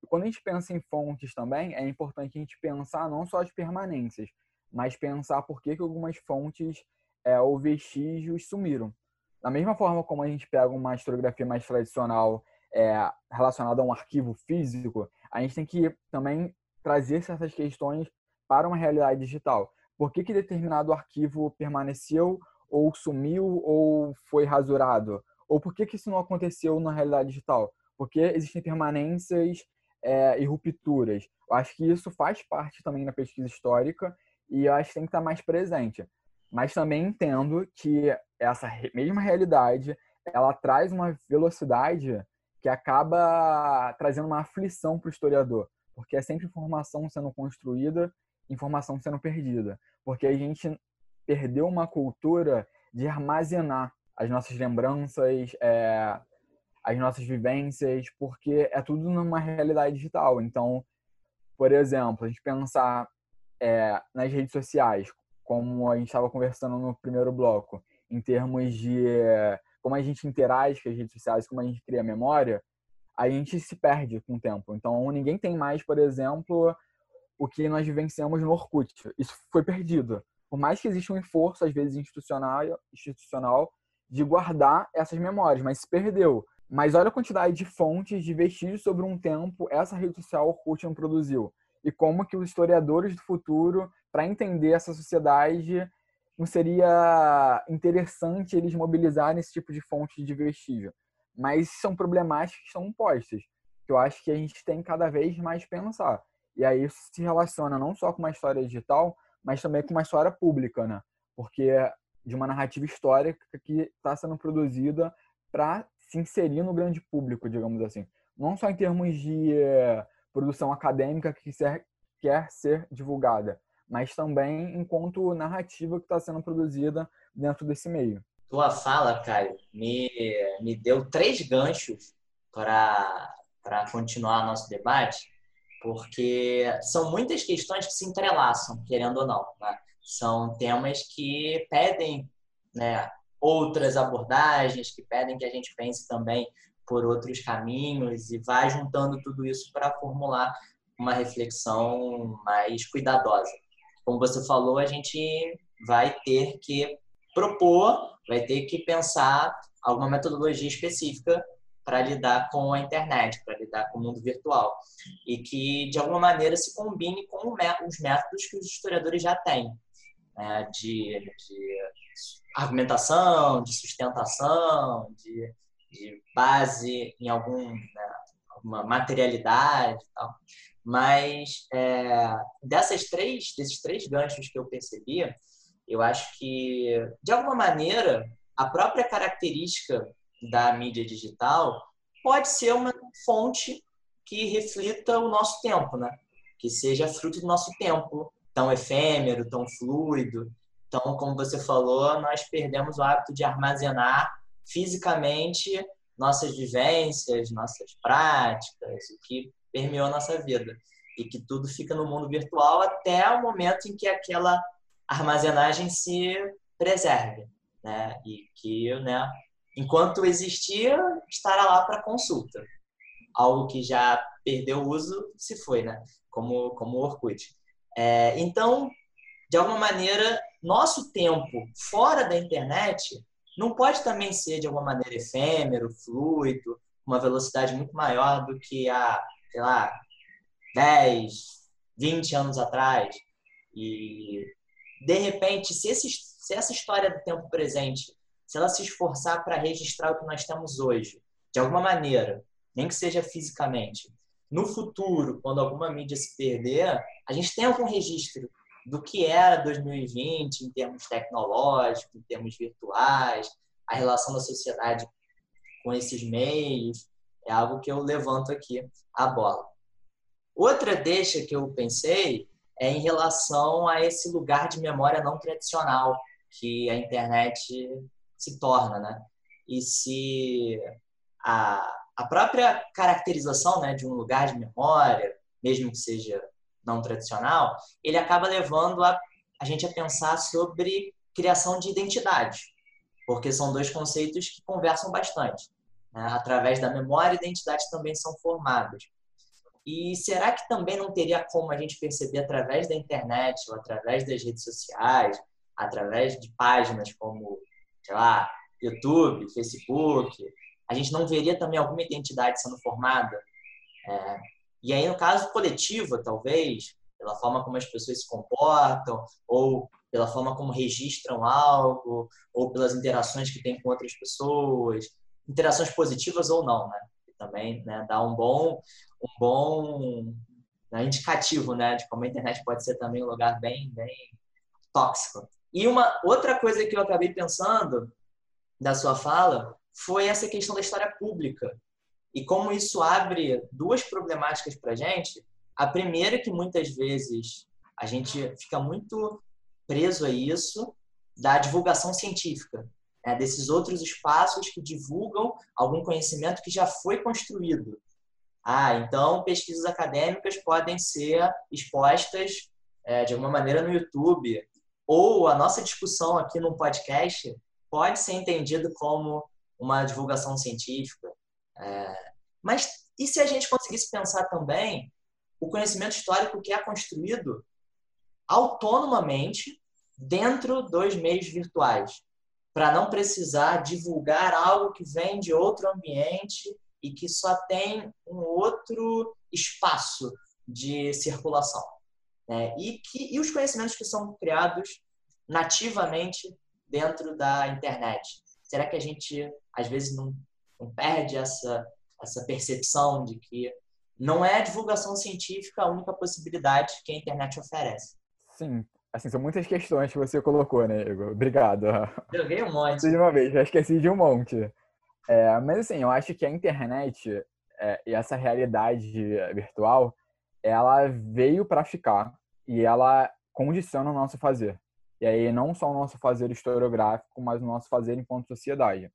Quando a gente pensa em fontes também, é importante a gente pensar não só as permanências, mas pensar por que, que algumas fontes é, ou vestígios sumiram. Da mesma forma como a gente pega uma historiografia mais tradicional é, relacionada a um arquivo físico, a gente tem que também trazer certas questões para uma realidade digital. Por que, que determinado arquivo permaneceu ou sumiu ou foi rasurado? Ou por que, que isso não aconteceu na realidade digital? Porque existem permanências é, e rupturas. Eu acho que isso faz parte também da pesquisa histórica e eu acho que tem que estar mais presente mas também entendo que essa mesma realidade ela traz uma velocidade que acaba trazendo uma aflição para o historiador, porque é sempre informação sendo construída, informação sendo perdida, porque a gente perdeu uma cultura de armazenar as nossas lembranças, é, as nossas vivências, porque é tudo numa realidade digital. Então, por exemplo, a gente pensar é, nas redes sociais, como a gente estava conversando no primeiro bloco, em termos de como a gente interage com as redes sociais, como a gente cria memória, a gente se perde com o tempo. Então, ninguém tem mais, por exemplo, o que nós vivenciamos no Orkut. Isso foi perdido. Por mais que exista um esforço, às vezes institucional, institucional de guardar essas memórias, mas se perdeu. Mas olha a quantidade de fontes, de vestígios sobre um tempo essa rede social Orkut não produziu. E como que os historiadores do futuro para entender essa sociedade, não seria interessante eles mobilizarem esse tipo de fonte de vestígio. Mas são problemáticas que estão postas, que eu acho que a gente tem cada vez mais pensar. E aí isso se relaciona não só com uma história digital, mas também com uma história pública, né? Porque de uma narrativa histórica que está sendo produzida para se inserir no grande público, digamos assim. Não só em termos de eh, produção acadêmica que quer ser divulgada, mas também enquanto narrativa que está sendo produzida dentro desse meio. Tua fala, Caio, me, me deu três ganchos para continuar nosso debate, porque são muitas questões que se entrelaçam, querendo ou não. Né? São temas que pedem né, outras abordagens, que pedem que a gente pense também por outros caminhos e vai juntando tudo isso para formular uma reflexão mais cuidadosa. Como você falou, a gente vai ter que propor, vai ter que pensar alguma metodologia específica para lidar com a internet, para lidar com o mundo virtual. E que, de alguma maneira, se combine com os métodos que os historiadores já têm, né? de, de, argumentação, de sustentação, de, de base em algum, né? alguma materialidade tal. Mas é, dessas três, desses três ganchos que eu percebi, eu acho que, de alguma maneira, a própria característica da mídia digital pode ser uma fonte que reflita o nosso tempo, né? Que seja fruto do nosso tempo, tão efêmero, tão fluido. Então, como você falou, nós perdemos o hábito de armazenar fisicamente nossas vivências, nossas práticas, o que permeou nossa vida. E que tudo fica no mundo virtual até o momento em que aquela armazenagem se preserve. Né? E que, né, enquanto existir, estará lá para consulta. Algo que já perdeu uso, se foi, né? Como, como o Orkut. É, então, de alguma maneira, nosso tempo fora da internet não pode também ser, de alguma maneira, efêmero, fluido, uma velocidade muito maior do que a sei lá, 10, 20 anos atrás. E, de repente, se, esse, se essa história do tempo presente, se ela se esforçar para registrar o que nós temos hoje, de alguma maneira, nem que seja fisicamente, no futuro, quando alguma mídia se perder, a gente tem algum registro do que era 2020 em termos tecnológicos, em termos virtuais, a relação da sociedade com esses meios. É algo que eu levanto aqui a bola. Outra deixa que eu pensei é em relação a esse lugar de memória não tradicional que a internet se torna, né? E se a, a própria caracterização né, de um lugar de memória, mesmo que seja não tradicional, ele acaba levando a, a gente a pensar sobre criação de identidade, porque são dois conceitos que conversam bastante. Né? Através da memória, identidades também são formadas. E será que também não teria como a gente perceber através da internet ou através das redes sociais, através de páginas como, sei lá, YouTube, Facebook, a gente não veria também alguma identidade sendo formada? É, e aí, no caso coletiva, talvez, pela forma como as pessoas se comportam, ou pela forma como registram algo, ou pelas interações que têm com outras pessoas, interações positivas ou não, né? também né, dá um bom, um bom né, indicativo né, de como a internet pode ser também um lugar bem, bem tóxico. E uma outra coisa que eu acabei pensando da sua fala foi essa questão da história pública e como isso abre duas problemáticas para a gente. A primeira é que muitas vezes a gente fica muito preso a isso da divulgação científica é, desses outros espaços que divulgam algum conhecimento que já foi construído. Ah, então pesquisas acadêmicas podem ser expostas é, de alguma maneira no YouTube, ou a nossa discussão aqui no podcast pode ser entendido como uma divulgação científica. É, mas e se a gente conseguisse pensar também o conhecimento histórico que é construído autonomamente dentro dos meios virtuais? para não precisar divulgar algo que vem de outro ambiente e que só tem um outro espaço de circulação. Né? E, que, e os conhecimentos que são criados nativamente dentro da internet. Será que a gente, às vezes, não, não perde essa, essa percepção de que não é a divulgação científica a única possibilidade que a internet oferece? Sim, Assim, são muitas questões que você colocou, né, Igor? Obrigado. Joguei um monte. De uma vez, já esqueci de um monte. É, mas assim, eu acho que a internet é, e essa realidade virtual, ela veio para ficar e ela condiciona o nosso fazer. E aí não só o nosso fazer historiográfico, mas o nosso fazer enquanto sociedade.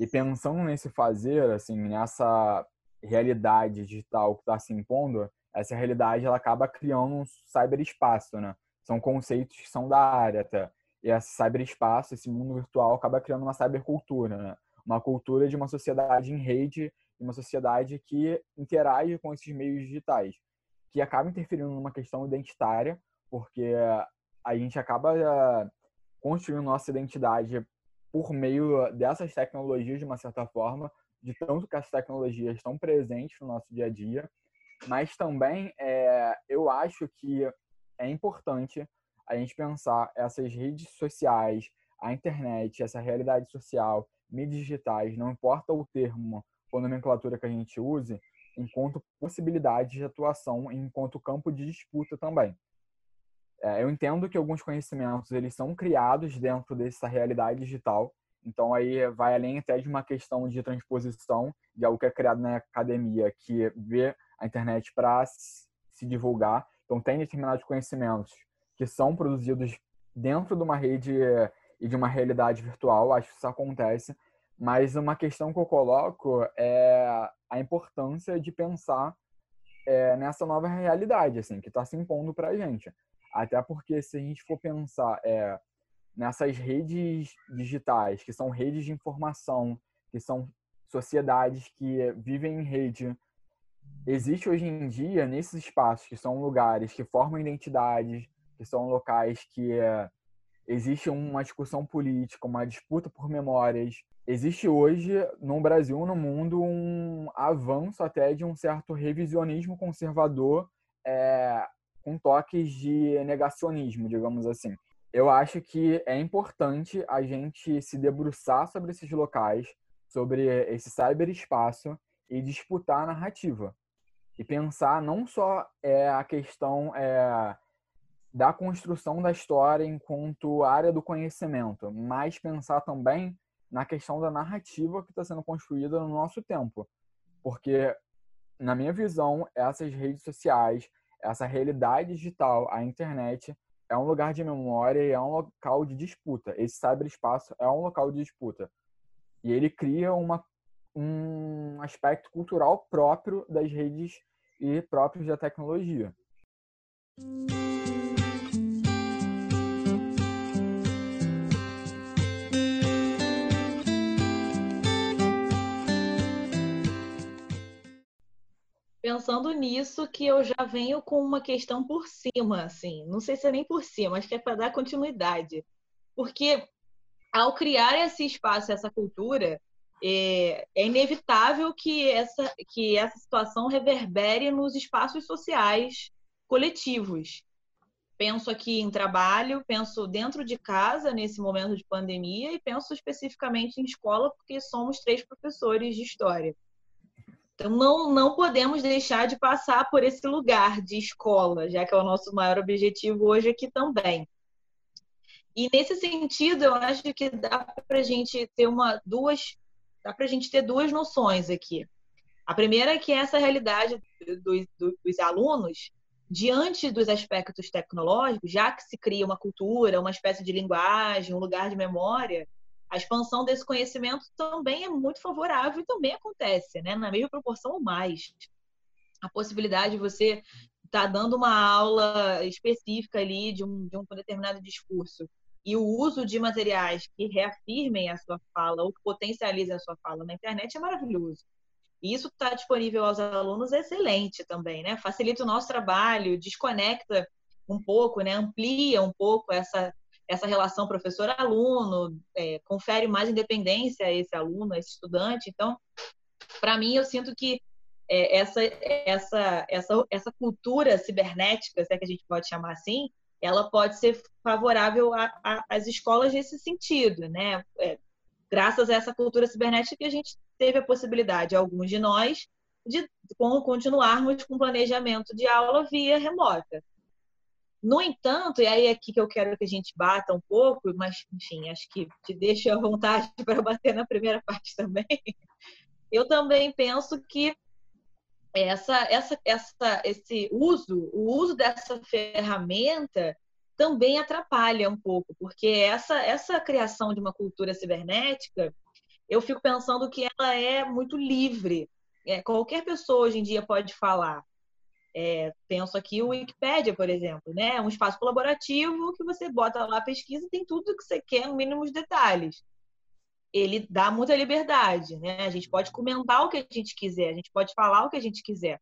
E pensando nesse fazer, assim, nessa realidade digital que está se impondo, essa realidade ela acaba criando um cyberespaço, né? São conceitos que são da área até. E esse cyberespaço, esse mundo virtual, acaba criando uma cybercultura, né? Uma cultura de uma sociedade em rede, uma sociedade que interage com esses meios digitais, que acaba interferindo numa questão identitária, porque a gente acaba eh, construindo nossa identidade por meio dessas tecnologias, de uma certa forma, de tanto que as tecnologias estão presentes no nosso dia a dia, mas também é, eu acho que é importante a gente pensar essas redes sociais, a internet, essa realidade social, mídias digitais, não importa o termo ou nomenclatura que a gente use, enquanto possibilidade de atuação, enquanto campo de disputa também. É, eu entendo que alguns conhecimentos eles são criados dentro dessa realidade digital, então aí vai além até de uma questão de transposição de algo que é criado na academia, que vê a internet para se divulgar. Então tem determinados conhecimentos que são produzidos dentro de uma rede e de uma realidade virtual, acho que isso acontece, mas uma questão que eu coloco é a importância de pensar é, nessa nova realidade, assim, que está se impondo para a gente. Até porque se a gente for pensar é, nessas redes digitais, que são redes de informação, que são sociedades que vivem em rede, existe hoje em dia, nesses espaços, que são lugares que formam identidades, que são locais que é, existe uma discussão política, uma disputa por memórias. Existe hoje, no Brasil, no mundo, um avanço até de um certo revisionismo conservador é, com toques de negacionismo, digamos assim. Eu acho que é importante a gente se debruçar sobre esses locais, sobre esse cyberespaço e disputar a narrativa. E pensar não só é, a questão é, da construção da história enquanto área do conhecimento, mas pensar também na questão da narrativa que está sendo construída no nosso tempo. Porque, na minha visão, essas redes sociais, essa realidade digital, a internet, é um lugar de memória e é um local de disputa. Esse cyberespaço é um local de disputa. E ele cria uma, um aspecto cultural próprio das redes e próprios da tecnologia. Pensando nisso que eu já venho com uma questão por cima, assim. Não sei se é nem por cima, acho que é para dar continuidade. Porque ao criar esse espaço, essa cultura, é, é, inevitável que essa, que essa situação reverbere nos espaços sociais coletivos. Penso aqui em trabalho, penso dentro de casa nesse momento de pandemia e penso especificamente em escola, porque somos três professores de história. Então, não, não podemos deixar de passar por esse lugar de escola, já que é o nosso maior objetivo hoje aqui também. E nesse sentido, eu acho que dá para a gente ter uma, duas, dá para gente ter duas noções aqui. A primeira é que essa realidade dos, dos alunos, diante dos aspectos tecnológicos, já que se cria uma cultura, uma espécie de linguagem, um lugar de memória, a expansão desse conhecimento também é muito favorável e também acontece, né? Na mesma proporção ou mais. A possibilidade de você estar tá dando uma aula específica ali de um, de um determinado discurso e o uso de materiais que reafirmem a sua fala ou que potencializem a sua fala na internet é maravilhoso. E isso está disponível aos alunos é excelente também, né? Facilita o nosso trabalho, desconecta um pouco, né? Amplia um pouco essa essa relação professor-aluno, é, confere mais independência a esse aluno, a esse estudante. Então, para mim, eu sinto que é, essa, essa, essa, essa cultura cibernética, se é que a gente pode chamar assim, ela pode ser favorável às escolas nesse sentido, né? É, graças a essa cultura cibernética que a gente teve a possibilidade, alguns de nós, de continuarmos com planejamento de aula via remota. No entanto, e aí é aqui que eu quero que a gente bata um pouco, mas enfim, acho que te deixo à vontade *laughs* para bater na primeira parte também. Eu também penso que essa, essa, essa, esse uso, o uso dessa ferramenta também atrapalha um pouco, porque essa, essa criação de uma cultura cibernética, eu fico pensando que ela é muito livre. É, qualquer pessoa hoje em dia pode falar. É, penso aqui o Wikipedia, por exemplo, né? É um espaço colaborativo que você bota lá a pesquisa e tem tudo que você quer, no mínimo de detalhes. Ele dá muita liberdade, né? A gente pode comentar o que a gente quiser, a gente pode falar o que a gente quiser.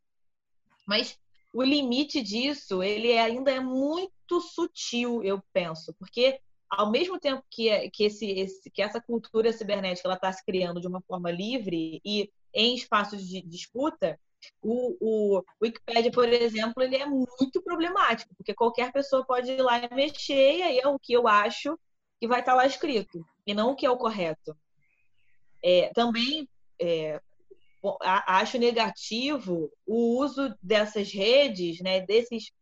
Mas o limite disso, ele ainda é muito sutil, eu penso, porque ao mesmo tempo que, é, que, esse, esse, que essa cultura cibernética está se criando de uma forma livre e em espaços de disputa, o, o, Wikipedia, por exemplo, ele é muito problemático, porque qualquer pessoa pode ir lá e mexer, e aí é o que eu acho que vai estar lá escrito, e não o que é o correto. É, também é, acho negativo o uso dessas redes, né, desses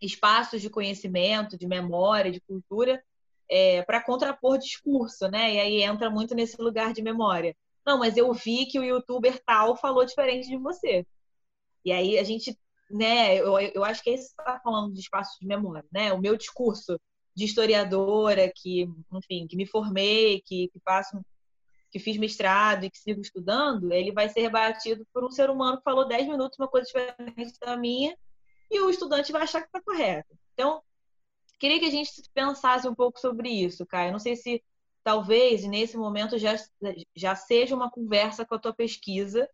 espaços de conhecimento, de memória, de cultura, é, para contrapor discurso, né? E aí entra muito nesse lugar de memória. Não, mas eu vi que o youtuber tal falou diferente de você. E aí a gente, né, eu, eu acho que é isso que está falando de espaço de memória, né? O meu discurso de historiadora, que, enfim, que me formei, que, que faço, que fiz mestrado e que sigo estudando, ele vai ser rebatido por um ser humano que falou 10 minutos uma coisa diferente da minha, e o estudante vai achar que está correto. Então, queria que a gente pensasse um pouco sobre isso, Caio. Não sei se talvez nesse momento já, já seja uma conversa com a tua pesquisa,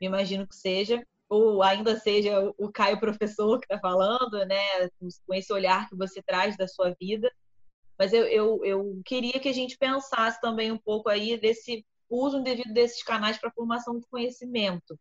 me imagino que seja, ou ainda seja o Caio professor que está falando, né, com esse olhar que você traz da sua vida. Mas eu, eu, eu queria que a gente pensasse também um pouco aí desse uso indevido desses canais para formação de conhecimento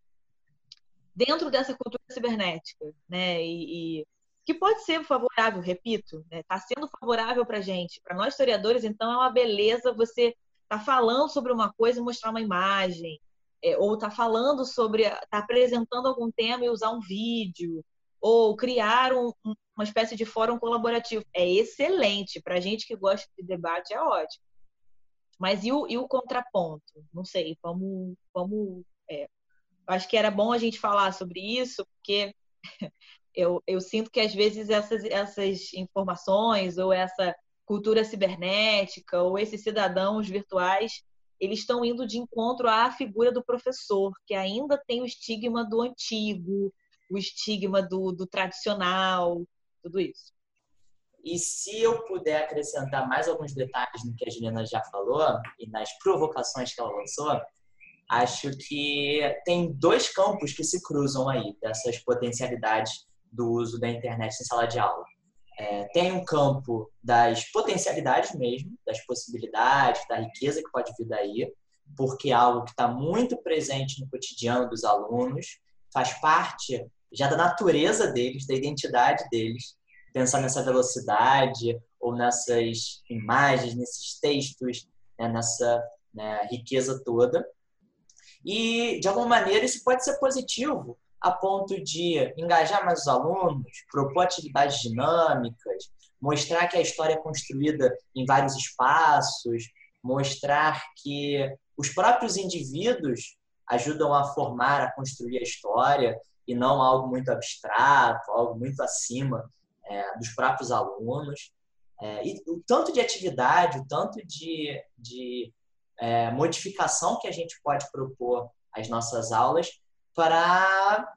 dentro dessa cultura cibernética, né? E, e que pode ser favorável, repito, está né? Tá sendo favorável para a gente. Para nós historiadores, então, é uma beleza você estar tá falando sobre uma coisa e mostrar uma imagem, é, ou tá falando sobre, tá apresentando algum tema e usar um vídeo, ou criar um, uma espécie de fórum colaborativo. É excelente. Para gente que gosta de debate, é ótimo. Mas e o, e o contraponto? Não sei, vamos. vamos é, acho que era bom a gente falar sobre isso, porque eu, eu sinto que às vezes essas, essas informações ou essa cultura cibernética ou esses cidadãos virtuais eles estão indo de encontro à figura do professor, que ainda tem o estigma do antigo, o estigma do, do tradicional, tudo isso. E se eu puder acrescentar mais alguns detalhes no que a Juliana já falou e nas provocações que ela lançou, acho que tem dois campos que se cruzam aí, dessas potencialidades do uso da internet em sala de aula. É, tem um campo das potencialidades mesmo, das possibilidades, da riqueza que pode vir daí, porque é algo que está muito presente no cotidiano dos alunos, faz parte já da natureza deles, da identidade deles, pensar nessa velocidade ou nessas imagens, nesses textos, né, nessa né, riqueza toda. E, de alguma maneira, isso pode ser positivo a ponto de engajar mais os alunos, propor atividades dinâmicas, mostrar que a história é construída em vários espaços, mostrar que os próprios indivíduos ajudam a formar, a construir a história e não algo muito abstrato, algo muito acima é, dos próprios alunos. É, e o tanto de atividade, o tanto de, de é, modificação que a gente pode propor às nossas aulas para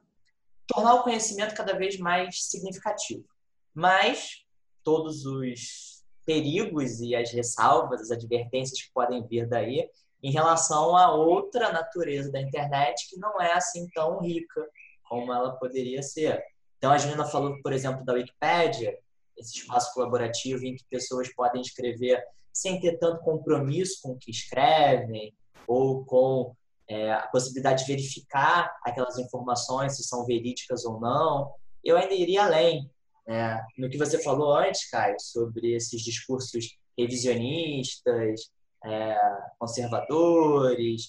tornar o conhecimento cada vez mais significativo. Mas todos os perigos e as ressalvas, as advertências que podem vir daí em relação a outra natureza da internet que não é assim tão rica como ela poderia ser. Então, a Juliana falou, por exemplo, da Wikipédia, esse espaço colaborativo em que pessoas podem escrever sem ter tanto compromisso com o que escrevem ou com é, a possibilidade de verificar aquelas informações, se são verídicas ou não. Eu ainda iria além. Né? No que você falou antes, Caio, sobre esses discursos revisionistas, é, conservadores,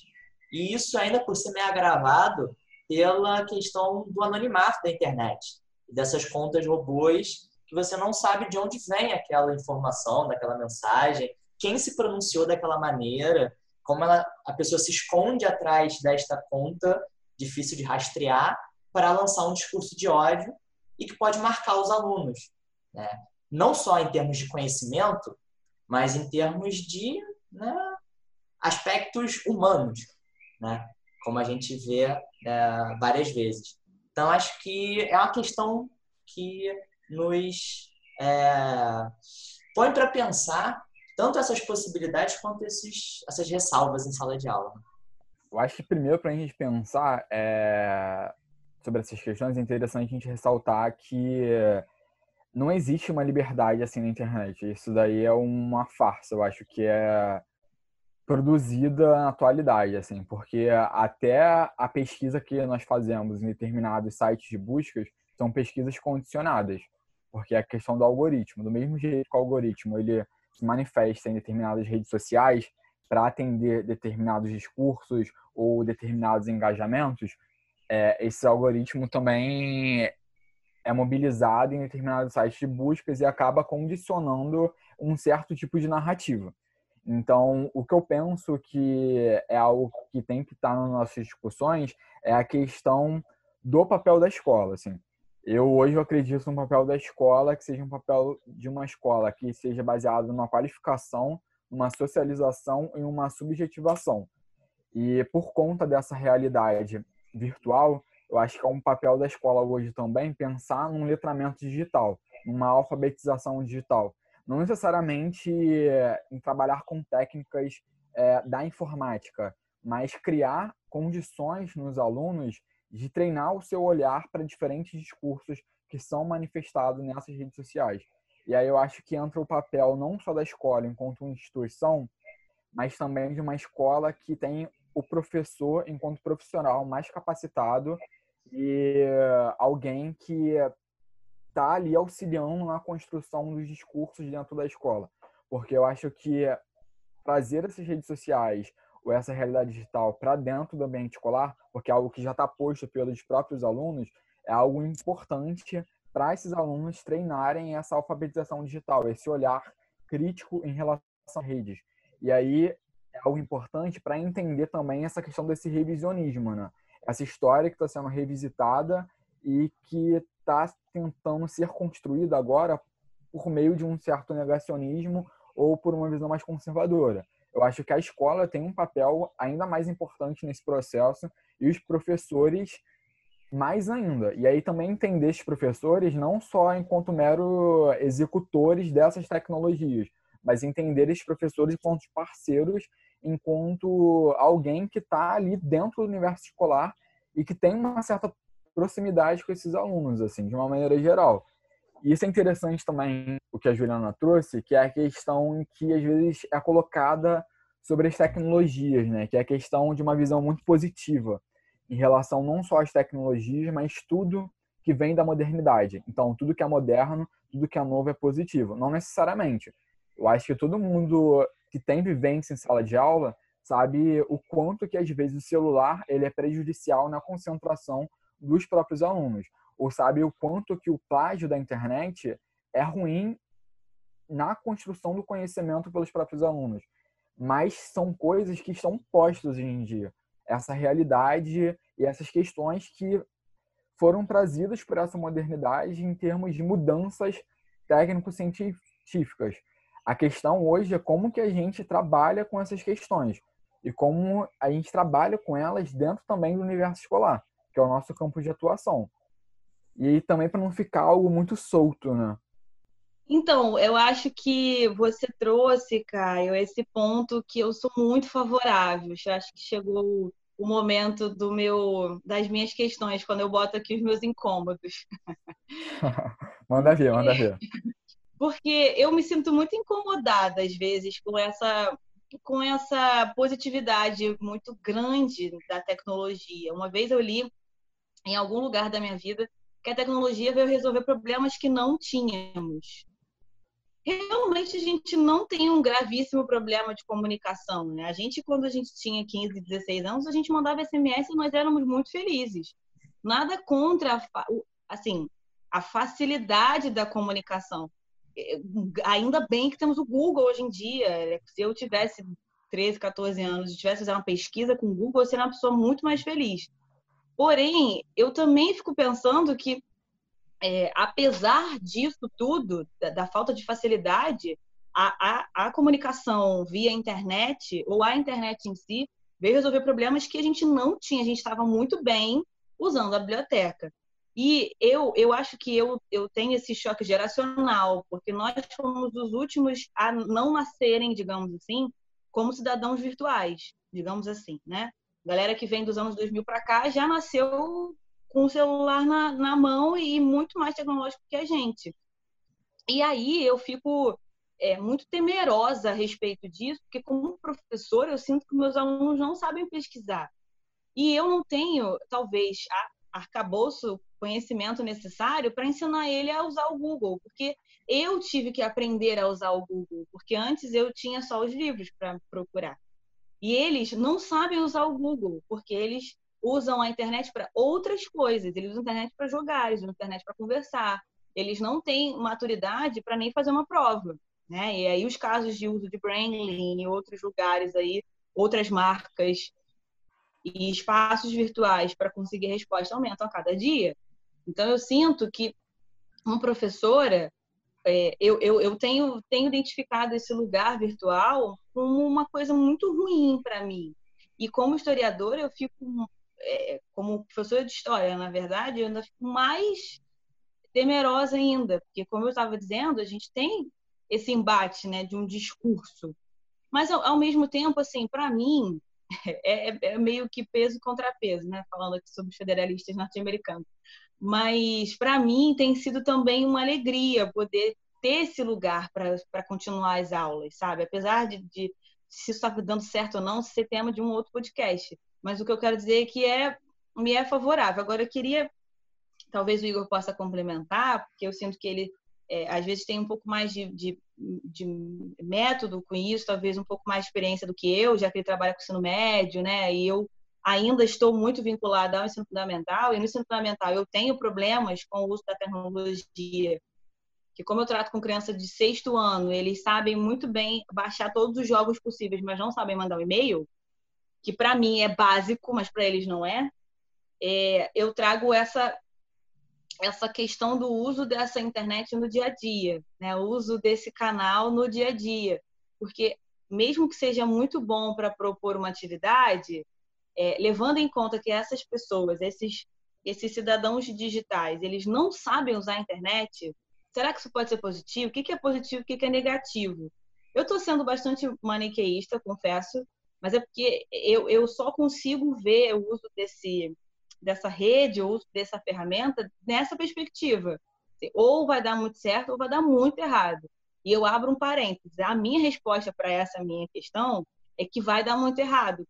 e isso ainda por cima é agravado pela questão do anonimato da internet, dessas contas robôs que você não sabe de onde vem aquela informação, daquela mensagem, quem se pronunciou daquela maneira, como ela, a pessoa se esconde atrás desta conta difícil de rastrear para lançar um discurso de ódio e que pode marcar os alunos, né? não só em termos de conhecimento, mas em termos de né, aspectos humanos, né? Como a gente vê é, várias vezes. Então, acho que é uma questão que nos é, põe para pensar tanto essas possibilidades quanto esses, essas ressalvas em sala de aula. Eu acho que primeiro para a gente pensar é, sobre essas questões é interessante a gente ressaltar que não existe uma liberdade assim na internet. Isso daí é uma farsa, eu acho que é produzida na atualidade, assim, porque até a pesquisa que nós fazemos em determinados sites de buscas são pesquisas condicionadas, porque é a questão do algoritmo, do mesmo jeito que o algoritmo ele se manifesta em determinadas redes sociais para atender determinados discursos ou determinados engajamentos, é, esse algoritmo também é mobilizado em determinados sites de buscas e acaba condicionando um certo tipo de narrativa. Então, o que eu penso que é algo que tem que estar nas nossas discussões é a questão do papel da escola. Assim. Eu hoje eu acredito no papel da escola que seja um papel de uma escola que seja baseado numa qualificação, numa socialização e uma subjetivação. E por conta dessa realidade virtual, eu acho que é um papel da escola hoje também pensar num letramento digital, numa alfabetização digital. Não necessariamente eh, em trabalhar com técnicas é, da informática, mas criar condições nos alunos de treinar o seu olhar para diferentes discursos que são manifestados nessas redes sociais. E aí eu acho que entra o papel não só da escola enquanto instituição, mas também de uma escola que tem o professor enquanto profissional mais capacitado e alguém que está ali auxiliando na construção dos discursos dentro da escola. Porque eu acho que trazer essas redes sociais ou essa realidade digital para dentro do ambiente escolar, porque é algo que já está posto pelos próprios alunos, é algo importante para esses alunos treinarem essa alfabetização digital, esse olhar crítico em relação às redes. E aí é algo importante para entender também essa questão desse revisionismo, né? essa história que está sendo revisitada e que está tentando ser construída agora por meio de um certo negacionismo ou por uma visão mais conservadora. Eu acho que a escola tem um papel ainda mais importante nesse processo e os professores mais ainda. E aí também entender esses professores não só enquanto mero executores dessas tecnologias, mas entender esses professores enquanto parceiros enquanto alguém que está ali dentro do universo escolar e que tem uma certa proximidade com esses alunos, assim, de uma maneira geral. E isso é interessante também, o que a Juliana trouxe, que é a questão que às vezes é colocada sobre as tecnologias, né? Que é a questão de uma visão muito positiva em relação não só às tecnologias, mas tudo que vem da modernidade. Então, tudo que é moderno, tudo que é novo é positivo. Não necessariamente. Eu acho que todo mundo que tem vivência em sala de aula sabe o quanto que às vezes o celular ele é prejudicial na concentração dos próprios alunos, ou sabe o quanto que o plágio da internet é ruim na construção do conhecimento pelos próprios alunos. Mas são coisas que estão postas hoje em dia. Essa realidade e essas questões que foram trazidas por essa modernidade em termos de mudanças técnico-científicas. A questão hoje é como que a gente trabalha com essas questões e como a gente trabalha com elas dentro também do universo escolar, que é o nosso campo de atuação. E também para não ficar algo muito solto, né? Então, eu acho que você trouxe, Caio, esse ponto que eu sou muito favorável. Eu acho que chegou o momento do meu das minhas questões, quando eu boto aqui os meus incômodos. *laughs* manda ver, manda ver porque eu me sinto muito incomodada às vezes com essa com essa positividade muito grande da tecnologia. Uma vez eu li em algum lugar da minha vida que a tecnologia veio resolver problemas que não tínhamos. Realmente a gente não tem um gravíssimo problema de comunicação, né? A gente quando a gente tinha 15, 16 anos, a gente mandava SMS e nós éramos muito felizes. Nada contra a, assim, a facilidade da comunicação ainda bem que temos o Google hoje em dia. Se eu tivesse 13, 14 anos e tivesse fazer uma pesquisa com o Google, eu seria uma pessoa muito mais feliz. Porém, eu também fico pensando que, é, apesar disso tudo, da, da, falta de facilidade, a, a, a comunicação via internet ou a internet em si veio resolver problemas que a gente não tinha. A gente estava muito bem usando a biblioteca. E eu, eu acho que eu, eu tenho esse choque geracional, porque nós fomos os últimos a não nascerem, digamos assim, como cidadãos virtuais, digamos assim, né? Galera que vem dos anos 2000 para cá já nasceu com o celular na, na mão e muito mais tecnológico que a gente. E aí eu fico é, muito temerosa a respeito disso, porque como professor eu sinto que meus alunos não sabem pesquisar. E eu não tenho, talvez, arcabouço, conhecimento necessário para ensinar ele a usar o Google, porque eu tive que aprender a usar o Google, porque antes eu tinha só os livros para procurar. E eles não sabem usar o Google, porque eles usam a internet para outras coisas. Eles usam a internet para jogar, eles usam a internet para conversar. Eles não têm maturidade para nem fazer uma prova. Né? E aí os casos de uso de Brainly em outros lugares aí, outras marcas e espaços virtuais para conseguir resposta aumentam a cada dia. Então eu sinto que uma professora, é, eu, eu, eu tenho, tenho identificado esse lugar virtual como uma coisa muito ruim para mim. E como historiadora, eu fico, é, como professora de história, na verdade, eu ainda fico mais temerosa ainda, porque, como eu estava dizendo, a gente tem esse embate né, de um discurso. Mas, ao, ao mesmo tempo, assim, para mim, *laughs* é, é, é, meio que peso contra peso, né? Falando aqui sobre os federalistas norte-americanos. Mas, para mim, tem sido também uma alegria poder ter esse lugar para continuar as aulas, sabe? Apesar de, de se está dando certo ou não, ser tema de um outro podcast. Mas o que eu quero dizer é que é, me é favorável. Agora, eu queria, talvez o Igor possa complementar, porque eu sinto que ele é, às vezes tem um pouco mais de, de, de, método com isso, talvez um pouco mais de experiência do que eu, já que ele trabalha com ensino médio, né? E eu ainda estou muito vinculada ao ensino fundamental, e no ensino fundamental eu tenho problemas com o uso da tecnologia, que como eu trato com criança de sexto ano, eles sabem muito bem baixar todos os jogos possíveis, mas não sabem mandar um e-mail, que para mim é básico, mas para eles não é, é eu trago essa essa questão do uso dessa internet no dia a dia, né? O uso desse canal no dia a dia, porque mesmo que seja muito bom para propor uma atividade, é, levando em conta que essas pessoas, esses esses cidadãos digitais, eles não sabem usar a internet, será que isso pode ser positivo? O que é positivo? O que é negativo? Eu estou sendo bastante maniqueísta, confesso, mas é porque eu, eu só consigo ver o uso desse dessa rede, o uso dessa ferramenta nessa perspectiva. Ou vai dar muito certo ou vai dar muito errado. E eu abro um parênteses. A minha resposta para essa minha questão é que vai dar muito errado.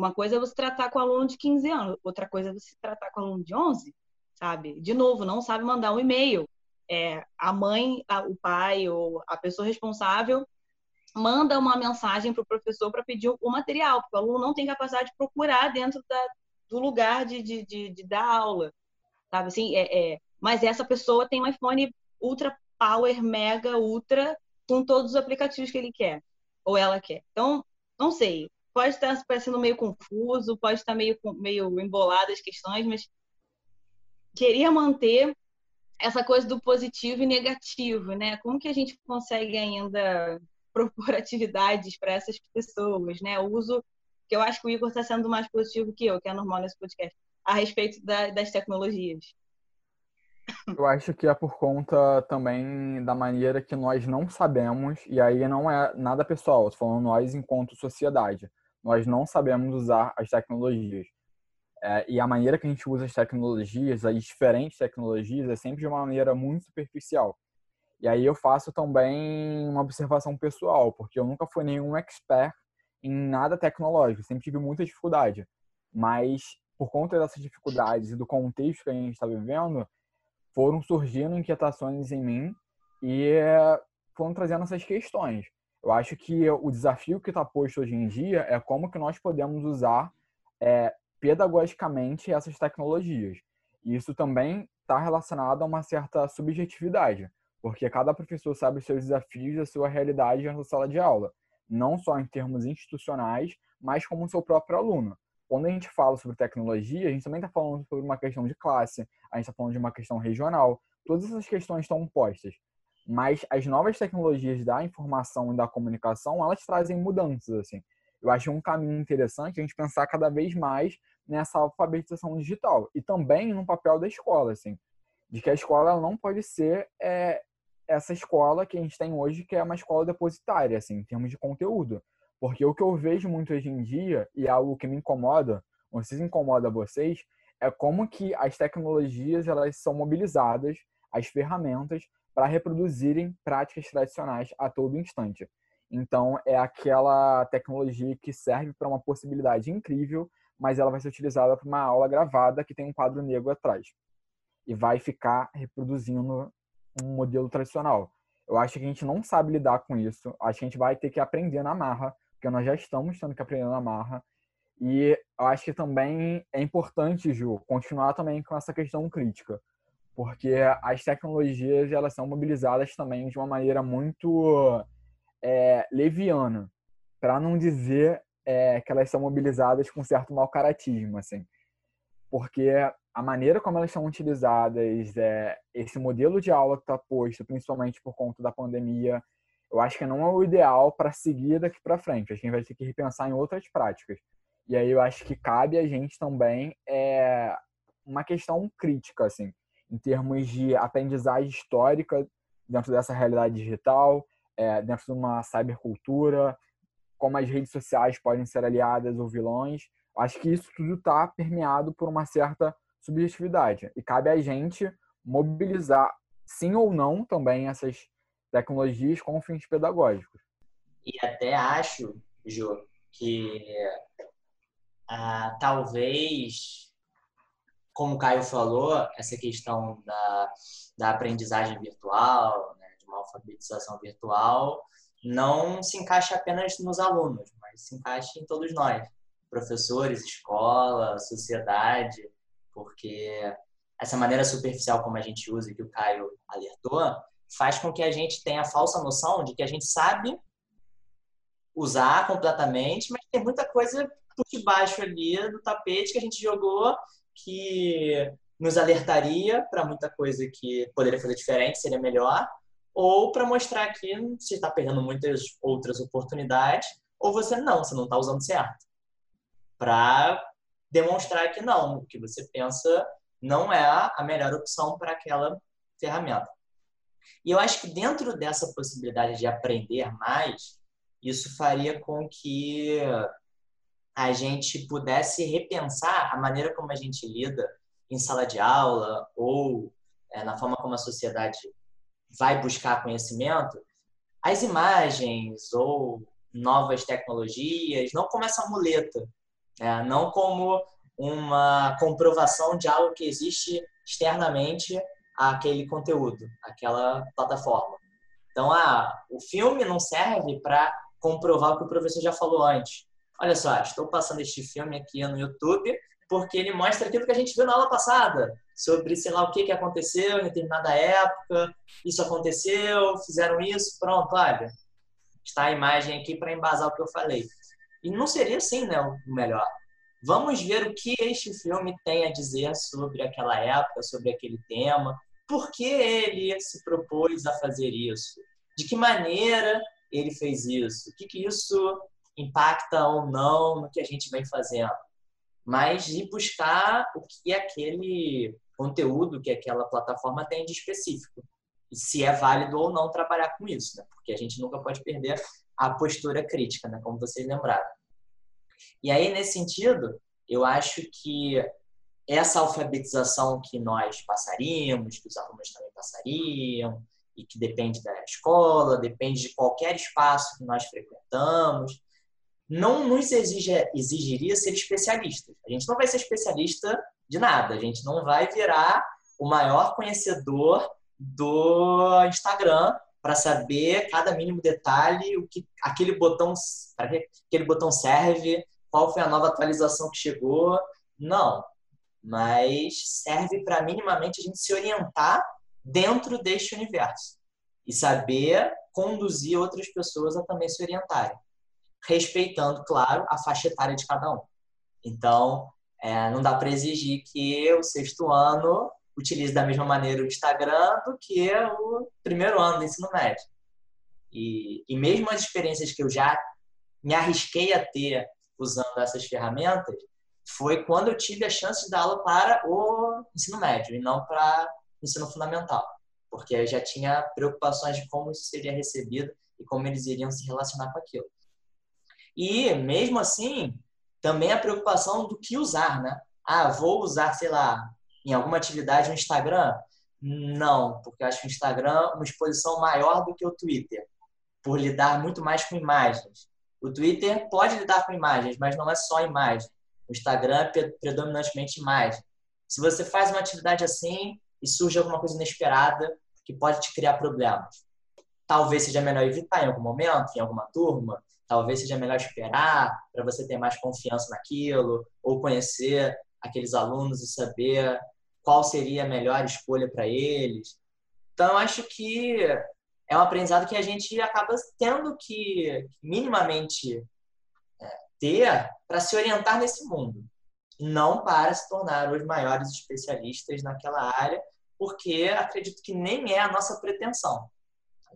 Uma coisa é você tratar com aluno de 15 anos, outra coisa é você tratar com aluno de 11, sabe? De novo, não sabe mandar um e-mail. É, a mãe, a, o pai ou a pessoa responsável manda uma mensagem para o professor para pedir o material, porque o aluno não tem capacidade de procurar dentro da, do lugar de, de, de, de dar aula, sabe? Assim, é, é, mas essa pessoa tem um iPhone ultra power, mega, ultra, com todos os aplicativos que ele quer, ou ela quer. Então, não sei, pode estar parecendo meio confuso, pode estar meio, meio embolado as questões, mas queria manter essa coisa do positivo e negativo, né? Como que a gente consegue ainda *laughs* propor atividades para essas pessoas, né? O uso que eu acho que o Igor está sendo mais positivo que eu, que é normal nesse podcast, a respeito da, das tecnologias. Eu acho que é por conta também da maneira que nós não sabemos, e aí não é nada pessoal, estou falando nós enquanto sociedade. Nós não sabemos usar as tecnologias. É, e a maneira que a gente usa as tecnologias, as diferentes tecnologias, é sempre de uma maneira muito superficial. E aí eu faço também uma observação pessoal, porque eu nunca fui nenhum expert em nada tecnológico, sempre tive muita dificuldade. Mas por conta dessas dificuldades e do contexto que a gente está vivendo, foram surgindo inquietações em mim e eh, foram trazendo essas questões. Eu acho que o desafio que está posto hoje em dia é como que nós podemos usar é, pedagogicamente essas tecnologias. E isso também está relacionado a uma certa subjetividade, porque cada professor sabe os seus desafios e a sua realidade na sala de aula não só em termos institucionais, mas como seu próprio aluno. Quando a gente fala sobre tecnologia, a gente também está falando sobre uma questão de classe, a gente está falando de uma questão regional. Todas essas questões estão postas. Mas as novas tecnologias da informação e da comunicação, elas trazem mudanças, assim. Eu acho um caminho interessante a gente pensar cada vez mais nessa alfabetização digital e também no papel da escola, assim, de que a escola não pode ser é, essa escola que a gente tem hoje, que é uma escola depositária, assim, em termos de conteúdo. Porque o que eu vejo muito hoje em dia, e é algo que me incomoda, não se incomoda vocês, é como que as tecnologias elas são mobilizadas, as ferramentas, para reproduzirem práticas tradicionais a todo instante. Então, é aquela tecnologia que serve para uma possibilidade incrível, mas ela vai ser utilizada para uma aula gravada que tem um quadro negro atrás. E vai ficar reproduzindo um modelo tradicional. Eu acho que a gente não sabe lidar com isso. Acho que a gente vai ter que aprender na marra, porque nós já estamos tendo que aprender na marra. E eu acho que também é importante, Ju, continuar também com essa questão crítica, porque as tecnologias elas são mobilizadas também de uma maneira muito é, leviana, para não dizer é, que elas são mobilizadas com certo mau caratismo, assim, porque a maneira como elas são utilizadas, é, esse modelo de aula que está posto, principalmente por conta da pandemia, eu acho que não é o ideal para seguir daqui para frente. A gente vai ter que repensar em outras práticas. E aí eu acho que cabe a gente também é, uma questão crítica, assim, em termos de aprendizagem histórica dentro dessa realidade digital, é, dentro de uma cybercultura, como as redes sociais podem ser aliadas ou vilões. Acho que isso tudo está permeado por uma certa subjetividade. E cabe a gente mobilizar, sim ou não, também essas tecnologias com fins pedagógicos. E até acho, Jô, que ah, talvez, como o Caio falou, essa questão da, da aprendizagem virtual, né, de uma alfabetização virtual, não se encaixa apenas nos alunos, mas se encaixa em todos nós, professores, escola, sociedade, porque essa maneira superficial como a gente usa, que o Caio alertou, faz com que a gente tenha a falsa noção de que a gente sabe usar completamente, mas tem muita coisa por debaixo ali do tapete que a gente jogou que nos alertaria para muita coisa que poderia fazer diferente, seria melhor, ou para mostrar que você está perdendo muitas outras oportunidades, ou você não, você não está usando certo. Para demonstrar que não, o que você pensa não é a melhor opção para aquela ferramenta. E eu acho que dentro dessa possibilidade de aprender mais, isso faria com que a gente pudesse repensar a maneira como a gente lida em sala de aula ou é, na forma como a sociedade vai buscar conhecimento, as imagens ou novas tecnologias, não como essa muleta, né? não como uma comprovação de algo que existe externamente àquele conteúdo, àquela plataforma. Então, ah, o filme não serve para comprovar o que o professor já falou antes. Olha só, estou passando este filme aqui no YouTube porque ele mostra aquilo que a gente viu na aula passada, sobre, sei lá, o que, que aconteceu em determinada época, isso aconteceu, fizeram isso, pronto, olha, está a imagem aqui para embasar o que eu falei. E não seria assim, né, o melhor. Vamos ver o que este filme tem a dizer sobre aquela época, sobre aquele tema, por que ele se propôs a fazer isso, de que maneira ele fez isso, o que, que isso impacta ou não no que a gente vem fazendo, mas de buscar o que aquele conteúdo que aquela plataforma tem de específico e se é válido ou não trabalhar com isso, né? porque a gente nunca pode perder a postura crítica, né? como vocês lembraram. E aí, nesse sentido, eu acho que essa alfabetização que nós passaríamos, que os alunos também passariam, e que depende da escola, depende de qualquer espaço que nós frequentamos, não nos exige, exigiria ser especialistas. A gente não vai ser especialista de nada, a gente não vai virar o maior conhecedor do Instagram para saber cada mínimo detalhe, o que aquele botão, para que aquele botão serve, qual foi a nova atualização que chegou. Não, mas serve para minimamente a gente se orientar dentro deste universo e saber conduzir outras pessoas a também se orientarem respeitando, claro, a faixa etária de cada um. Então, é, não dá para exigir que o sexto ano utilize da mesma maneira o Instagram do que o primeiro ano do ensino médio. E, e mesmo as experiências que eu já me arrisquei a ter usando essas ferramentas, foi quando eu tive a chance de dar aula para o ensino médio e não para o ensino fundamental, porque eu já tinha preocupações de como isso seria recebido e como eles iriam se relacionar com aquilo. E mesmo assim, também a preocupação do que usar, né? Ah, vou usar, sei lá, em alguma atividade o Instagram? Não, porque eu acho o Instagram uma exposição maior do que o Twitter, por lidar muito mais com imagens. O Twitter pode lidar com imagens, mas não é só imagem. O Instagram é predominantemente imagem. Se você faz uma atividade assim e surge alguma coisa inesperada que pode te criar problemas, talvez seja melhor evitar em algum momento, em alguma turma, talvez seja melhor esperar para você ter mais confiança naquilo ou conhecer aqueles alunos e saber qual seria a melhor escolha para eles. Então, acho que é um aprendizado que a gente acaba tendo que minimamente é, ter para se orientar nesse mundo, não para se tornar os maiores especialistas naquela área, porque acredito que nem é a nossa pretensão.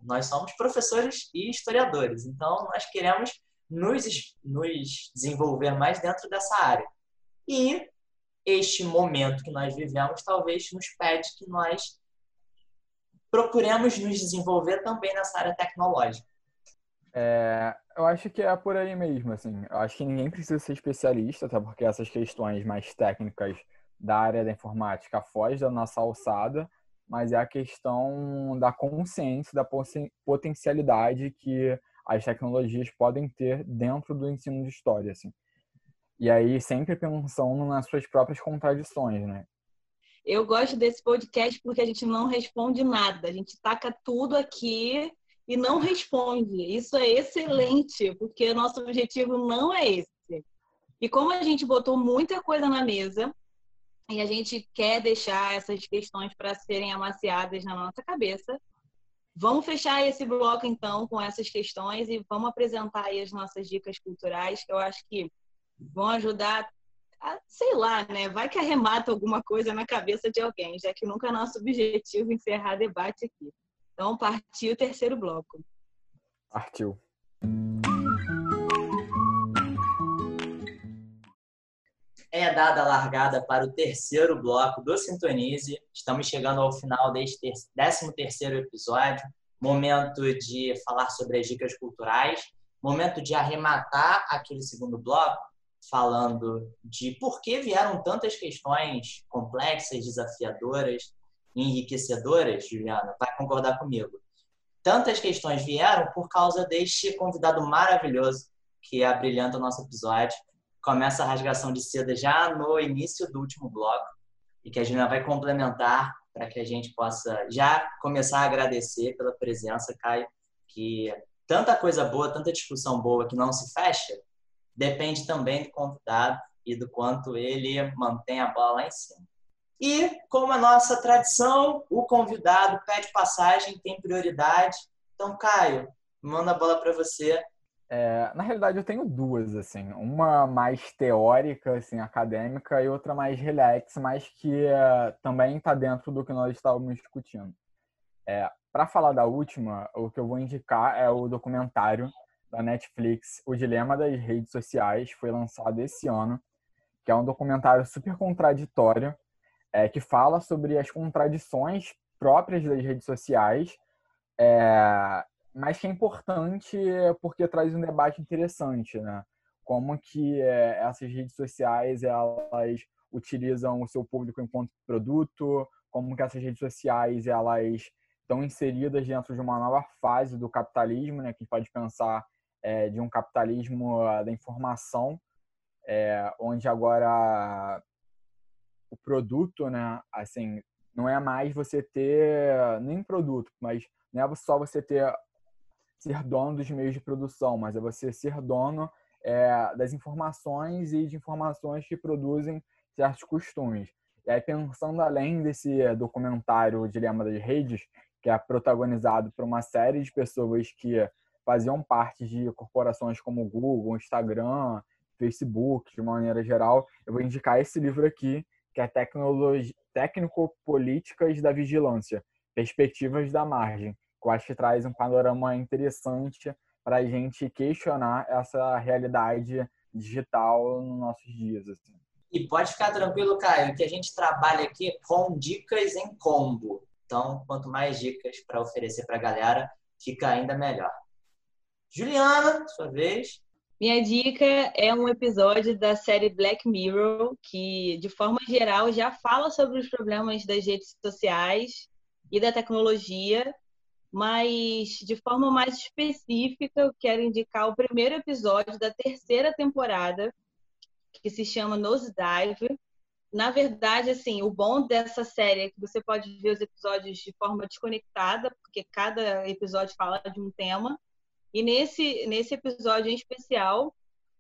Nós somos professores e historiadores, então nós queremos nos, nos desenvolver mais dentro dessa área. E este momento que nós vivemos talvez nos pede que nós procuremos nos desenvolver também nessa área tecnológica. É, eu acho que é por aí mesmo, assim. Eu acho que ninguém precisa ser especialista, até porque essas questões mais técnicas da área da informática fogem da nossa alçada, mas é a questão da consciência, da potencialidade que as tecnologias podem ter dentro do ensino de história, assim. E aí sempre pensando nas suas próprias contradições, né? Eu gosto desse podcast porque a gente não responde nada, a gente taca tudo aqui e não responde. Isso é excelente, porque nosso objetivo não é esse. E como a gente botou muita coisa na mesa e a gente quer deixar essas questões para serem amaciadas na nossa cabeça, vamos fechar esse bloco então com essas questões e vamos apresentar aí as nossas dicas culturais, que eu acho que vão ajudar a, sei lá, né? Vai que arremata alguma coisa na cabeça de alguém, já que nunca é nosso objetivo encerrar debate aqui. Então, partiu o terceiro bloco. Partiu. É dada a largada para o terceiro bloco do Sintonize. Estamos chegando ao final deste 13 terceiro episódio. Momento de falar sobre as dicas culturais. Momento de arrematar aquele segundo bloco falando de por que vieram tantas questões complexas, desafiadoras, enriquecedoras, Juliana, vai concordar comigo. Tantas questões vieram por causa deste convidado maravilhoso que abrilhanta o nosso episódio. Começa a rasgação de seda já no início do último bloco e que a Juliana vai complementar para que a gente possa já começar a agradecer pela presença, Caio, que tanta coisa boa, tanta discussão boa que não se fecha, depende também do convidado e do quanto ele mantém a bola lá em cima. E, como a nossa tradição, o convidado pede passagem, tem prioridade. Então, Caio, manda a bola para você. É, na realidade, eu tenho duas, assim. Uma mais teórica, assim, acadêmica, e outra mais relax, mas que é, também está dentro do que nós estávamos discutindo. É, para falar da última, o que eu vou indicar é o documentário da Netflix, O Dilema das Redes Sociais, foi lançado esse ano, que é um documentário super contraditório, é, que fala sobre as contradições próprias das redes sociais, é, mas que é importante porque traz um debate interessante, né? Como que é, essas redes sociais elas utilizam o seu público enquanto produto, como que essas redes sociais elas estão inseridas dentro de uma nova fase do capitalismo, né? Que pode pensar é, de um capitalismo ah, da informação, é, onde agora o produto, né, assim, não é mais você ter nem produto, mas não é só você ter ser dono dos meios de produção, mas é você ser dono é, das informações e de informações que produzem certos costumes. E aí, pensando além desse documentário o Dilema das Redes, que é protagonizado por uma série de pessoas que faziam parte de corporações como Google, Instagram, Facebook, de maneira geral, eu vou indicar esse livro aqui, que é técnico-políticas da vigilância, perspectivas da margem, que eu acho que traz um panorama interessante para a gente questionar essa realidade digital nos nossos dias. Assim. E pode ficar tranquilo, Caio, que a gente trabalha aqui com dicas em combo. Então, quanto mais dicas para oferecer para a galera, fica ainda melhor. Juliana, sua vez. Minha dica é um episódio da série Black Mirror, que, de forma geral, já fala sobre os problemas das redes sociais e da tecnologia, mas de forma mais específica, eu quero indicar o primeiro episódio da terceira temporada, que se chama Nosedive. Na verdade, assim, o bom dessa série é que você pode ver os episódios de forma desconectada, porque cada episódio fala de um tema. E nesse, nesse episódio em especial,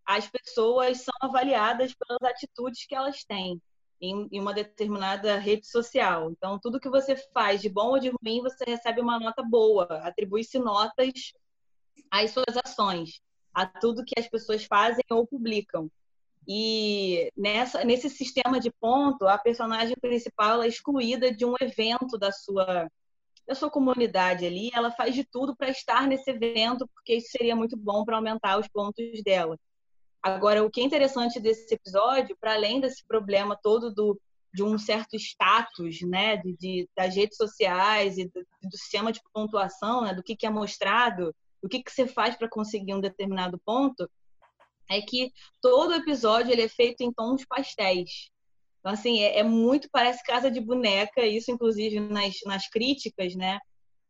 as pessoas são avaliadas pelas atitudes que elas têm em, em, uma determinada rede social. Então, tudo que você faz, de bom ou de ruim, você recebe uma nota boa. Atribui-se notas às suas ações, a tudo que as pessoas fazem ou publicam. E nessa, nesse sistema de ponto, a personagem principal é excluída de um evento da sua da sua comunidade ali, ela faz de tudo para estar nesse evento, porque isso seria muito bom para aumentar os pontos dela. Agora, o que é interessante desse episódio, para além desse problema todo do, de um certo status, né, de, de das redes sociais e do, do, sistema de pontuação, né, do que, que é mostrado, o que, que você faz para conseguir um determinado ponto, é que todo episódio ele é feito em tons pastéis. Então, assim, é, é muito, parece casa de boneca, isso inclusive nas, nas críticas, né?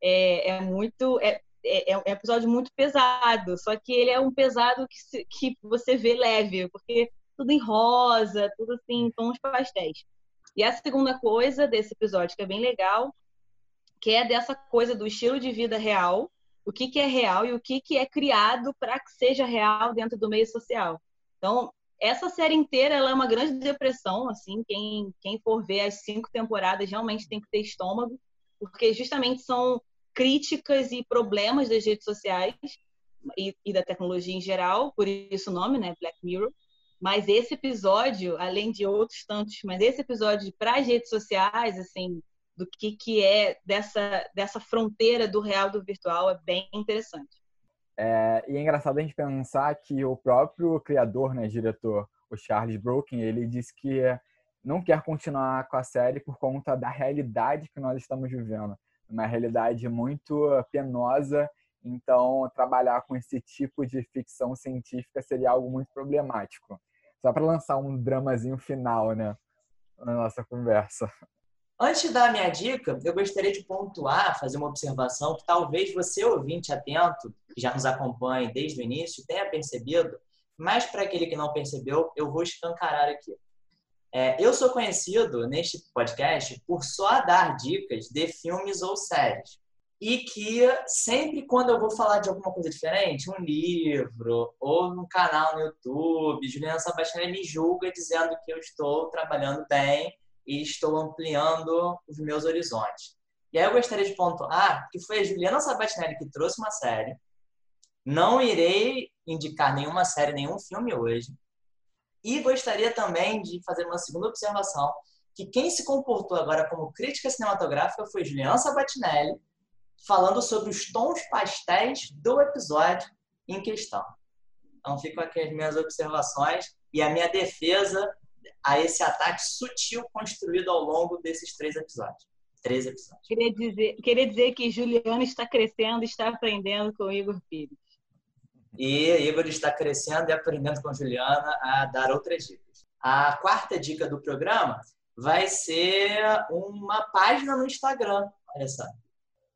É, é muito. É, é, é, um episódio muito pesado, só que ele é um pesado que, se, que você vê leve, porque tudo em rosa, tudo assim, em tons pastéis. E a segunda coisa desse episódio, que é bem legal, que é dessa coisa do estilo de vida real, o que, que é real e o que, que é criado para que seja real dentro do meio social. Então, essa série inteira ela é uma grande depressão, assim, quem, quem for ver as cinco temporadas realmente tem que ter estômago, porque justamente são críticas e problemas das redes sociais e, e da tecnologia em geral, por isso o nome, né, Black Mirror. Mas esse episódio, além de outros tantos, mas esse episódio para as redes sociais, assim, do que, que é dessa, dessa fronteira do real do virtual é bem interessante. É, e é engraçado a gente pensar que o próprio criador, né, diretor, o Charles Broken, ele disse que não quer continuar com a série por conta da realidade que nós estamos vivendo. Uma realidade muito penosa, então trabalhar com esse tipo de ficção científica seria algo muito problemático. Só para lançar um dramazinho final, né, na nossa conversa. Antes de dar a minha dica, eu gostaria de pontuar, fazer uma observação que talvez você, ouvinte atento, que já nos acompanha desde o início, tenha percebido, mas para aquele que não percebeu, eu vou escancarar aqui. É, eu sou conhecido neste podcast por só dar dicas de filmes ou séries. E que sempre quando eu vou falar de alguma coisa diferente, um livro ou um canal no YouTube, Juliana Sabatina me julga dizendo que eu estou trabalhando bem e estou ampliando os meus horizontes. E aí eu gostaria de pontuar que foi a Juliana Sabatinelli que trouxe uma série. Não irei indicar nenhuma série, nenhum filme hoje. E gostaria também de fazer uma segunda observação, que quem se comportou agora como crítica cinematográfica foi Juliana Sabatinelli, falando sobre os tons pastéis do episódio em questão. Então, ficam aqui as minhas observações e a minha defesa a esse ataque sutil construído ao longo desses três episódios. Três episódios. Queria dizer, queria dizer que Juliano está crescendo está aprendendo com Igor Pires. E Igor está crescendo e aprendendo com Juliana a dar outras dicas. A quarta dica do programa vai ser uma página no Instagram, olha só.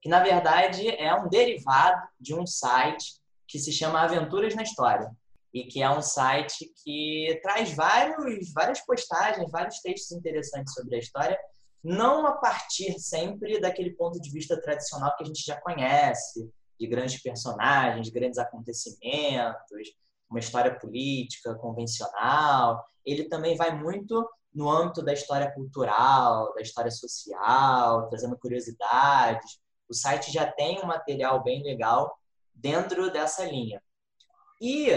Que na verdade é um derivado de um site que se chama Aventuras na História e que é um site que traz vários, várias postagens, vários textos interessantes sobre a história, não a partir sempre daquele ponto de vista tradicional que a gente já conhece, de grandes personagens, grandes acontecimentos, uma história política convencional. Ele também vai muito no âmbito da história cultural, da história social, trazendo curiosidades. O site já tem um material bem legal dentro dessa linha. E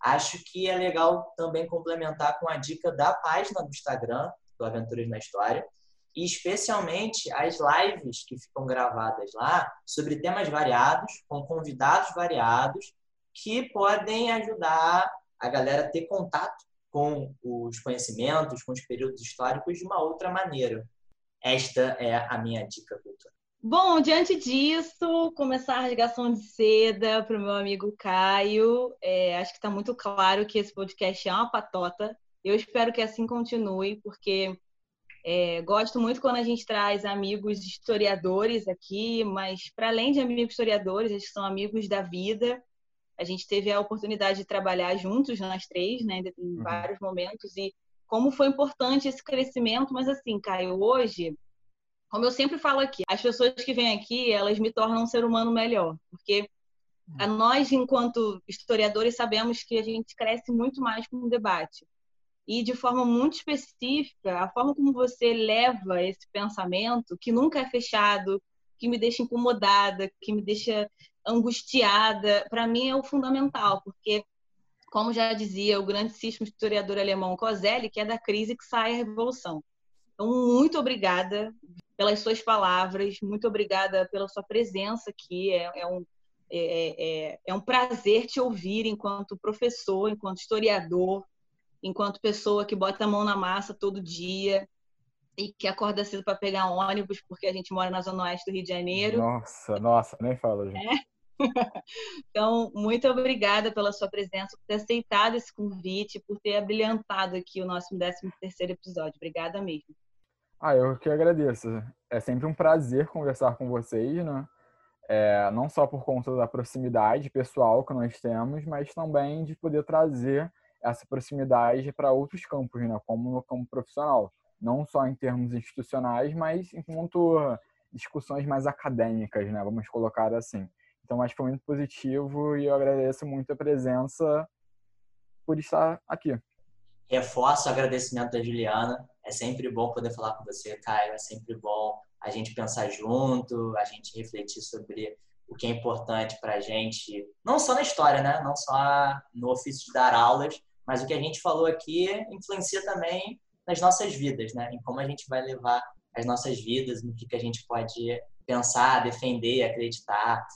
acho que é legal também complementar com a dica da página do Instagram, do Aventuras na História, e especialmente as lives que ficam gravadas lá sobre temas variados, com convidados variados, que podem ajudar a galera a ter contato com os conhecimentos, com os períodos históricos de uma outra maneira. Esta é a minha dica cultural. Bom, diante disso, começar a rasgação de seda para o meu amigo Caio. É, acho que está muito claro que esse podcast é uma patota. Eu espero que assim continue, porque é, gosto muito quando a gente traz amigos historiadores aqui, mas para além de amigos historiadores, eles são amigos da vida a gente teve a oportunidade de trabalhar juntos, nós três, né, em uhum. vários momentos, e como foi importante esse crescimento. Mas, assim, Caio, hoje, como eu sempre falo aqui, as pessoas que vêm aqui, elas me tornam um ser humano melhor, porque a uhum. nós, enquanto historiadores, sabemos que a gente cresce muito mais com o debate. E de forma muito específica, a forma como você leva esse pensamento, que nunca é fechado, que me deixa incomodada, que me deixa angustiada, para mim é o fundamental, porque, como já dizia o grandíssimo historiador alemão Kozelli, que é da crise que sai a revolução. Então, muito obrigada pelas suas palavras, muito obrigada pela sua presença aqui. É, é um, é, é, é um prazer te ouvir enquanto professor, enquanto historiador, enquanto pessoa que bota a mão na massa todo dia e que acorda cedo para pegar ônibus, porque a gente mora na Zona Oeste do Rio de Janeiro. Nossa, nossa, nem fala, gente. É. *laughs* Então, muito obrigada pela sua presença, por ter aceitado esse convite, por ter abrilhantado aqui o nosso 13 terceiro episódio. Obrigada mesmo. Ah, eu que agradeço. É sempre um prazer conversar com vocês, né? É, não só por conta da proximidade pessoal que nós temos, mas também de poder trazer essa proximidade para outros campos, né? Como no campo profissional. Não só em termos institucionais, mas enquanto discussões mais acadêmicas, né? Vamos colocar assim. Então, acho que foi muito positivo e eu agradeço muito a presença por estar aqui. Reforço o agradecimento da Juliana. É sempre bom poder falar com você, Caio. É sempre bom a gente pensar junto, a gente refletir sobre o que é importante para a gente, não só na história, né? Não só no ofício de dar aulas, mas o que a gente falou aqui influencia também nas nossas vidas, né? Em como a gente vai levar as nossas vidas, no que, que a gente pode pensar, defender, acreditar.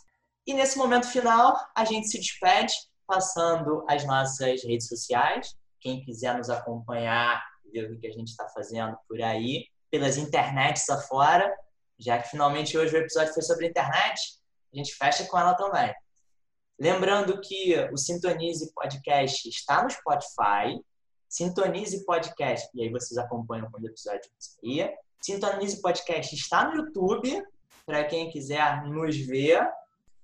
E nesse momento final, a gente se despede passando as nossas redes sociais. Quem quiser nos acompanhar, ver o que a gente está fazendo por aí, pelas internets afora, já que finalmente hoje o episódio foi sobre internet, a gente fecha com ela também. Lembrando que o Sintonize Podcast está no Spotify. Sintonize Podcast, e aí vocês acompanham quando o episódio sair. Sintonize Podcast está no YouTube, para quem quiser nos ver.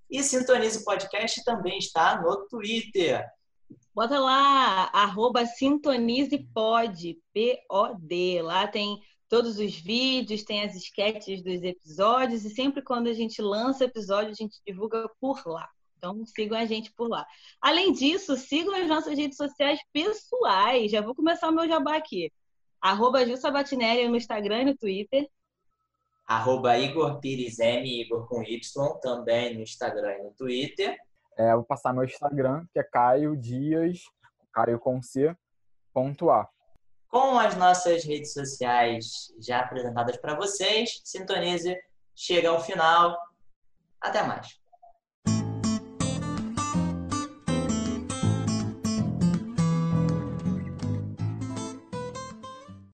E Sintonize Podcast também está no Twitter. Bota lá, arroba sintonizepod, P-O-D. Lá tem todos os vídeos, tem as sketches dos episódios e sempre quando a gente lança episódio, a gente divulga por lá. Então sigam a gente por lá. Além disso, sigam as nossas redes sociais pessoais. Já vou começar o meu jabá aqui. Arroba Gil Sabatinelli no Instagram e no Twitter arroba Igor Pires M, Igor com Y, também no Instagram e no Twitter. É, vou passar meu Instagram, que é Caio Dias, Caio com C, ponto A. Com as nossas redes sociais já apresentadas para vocês, sintonize, chega ao final. Até mais.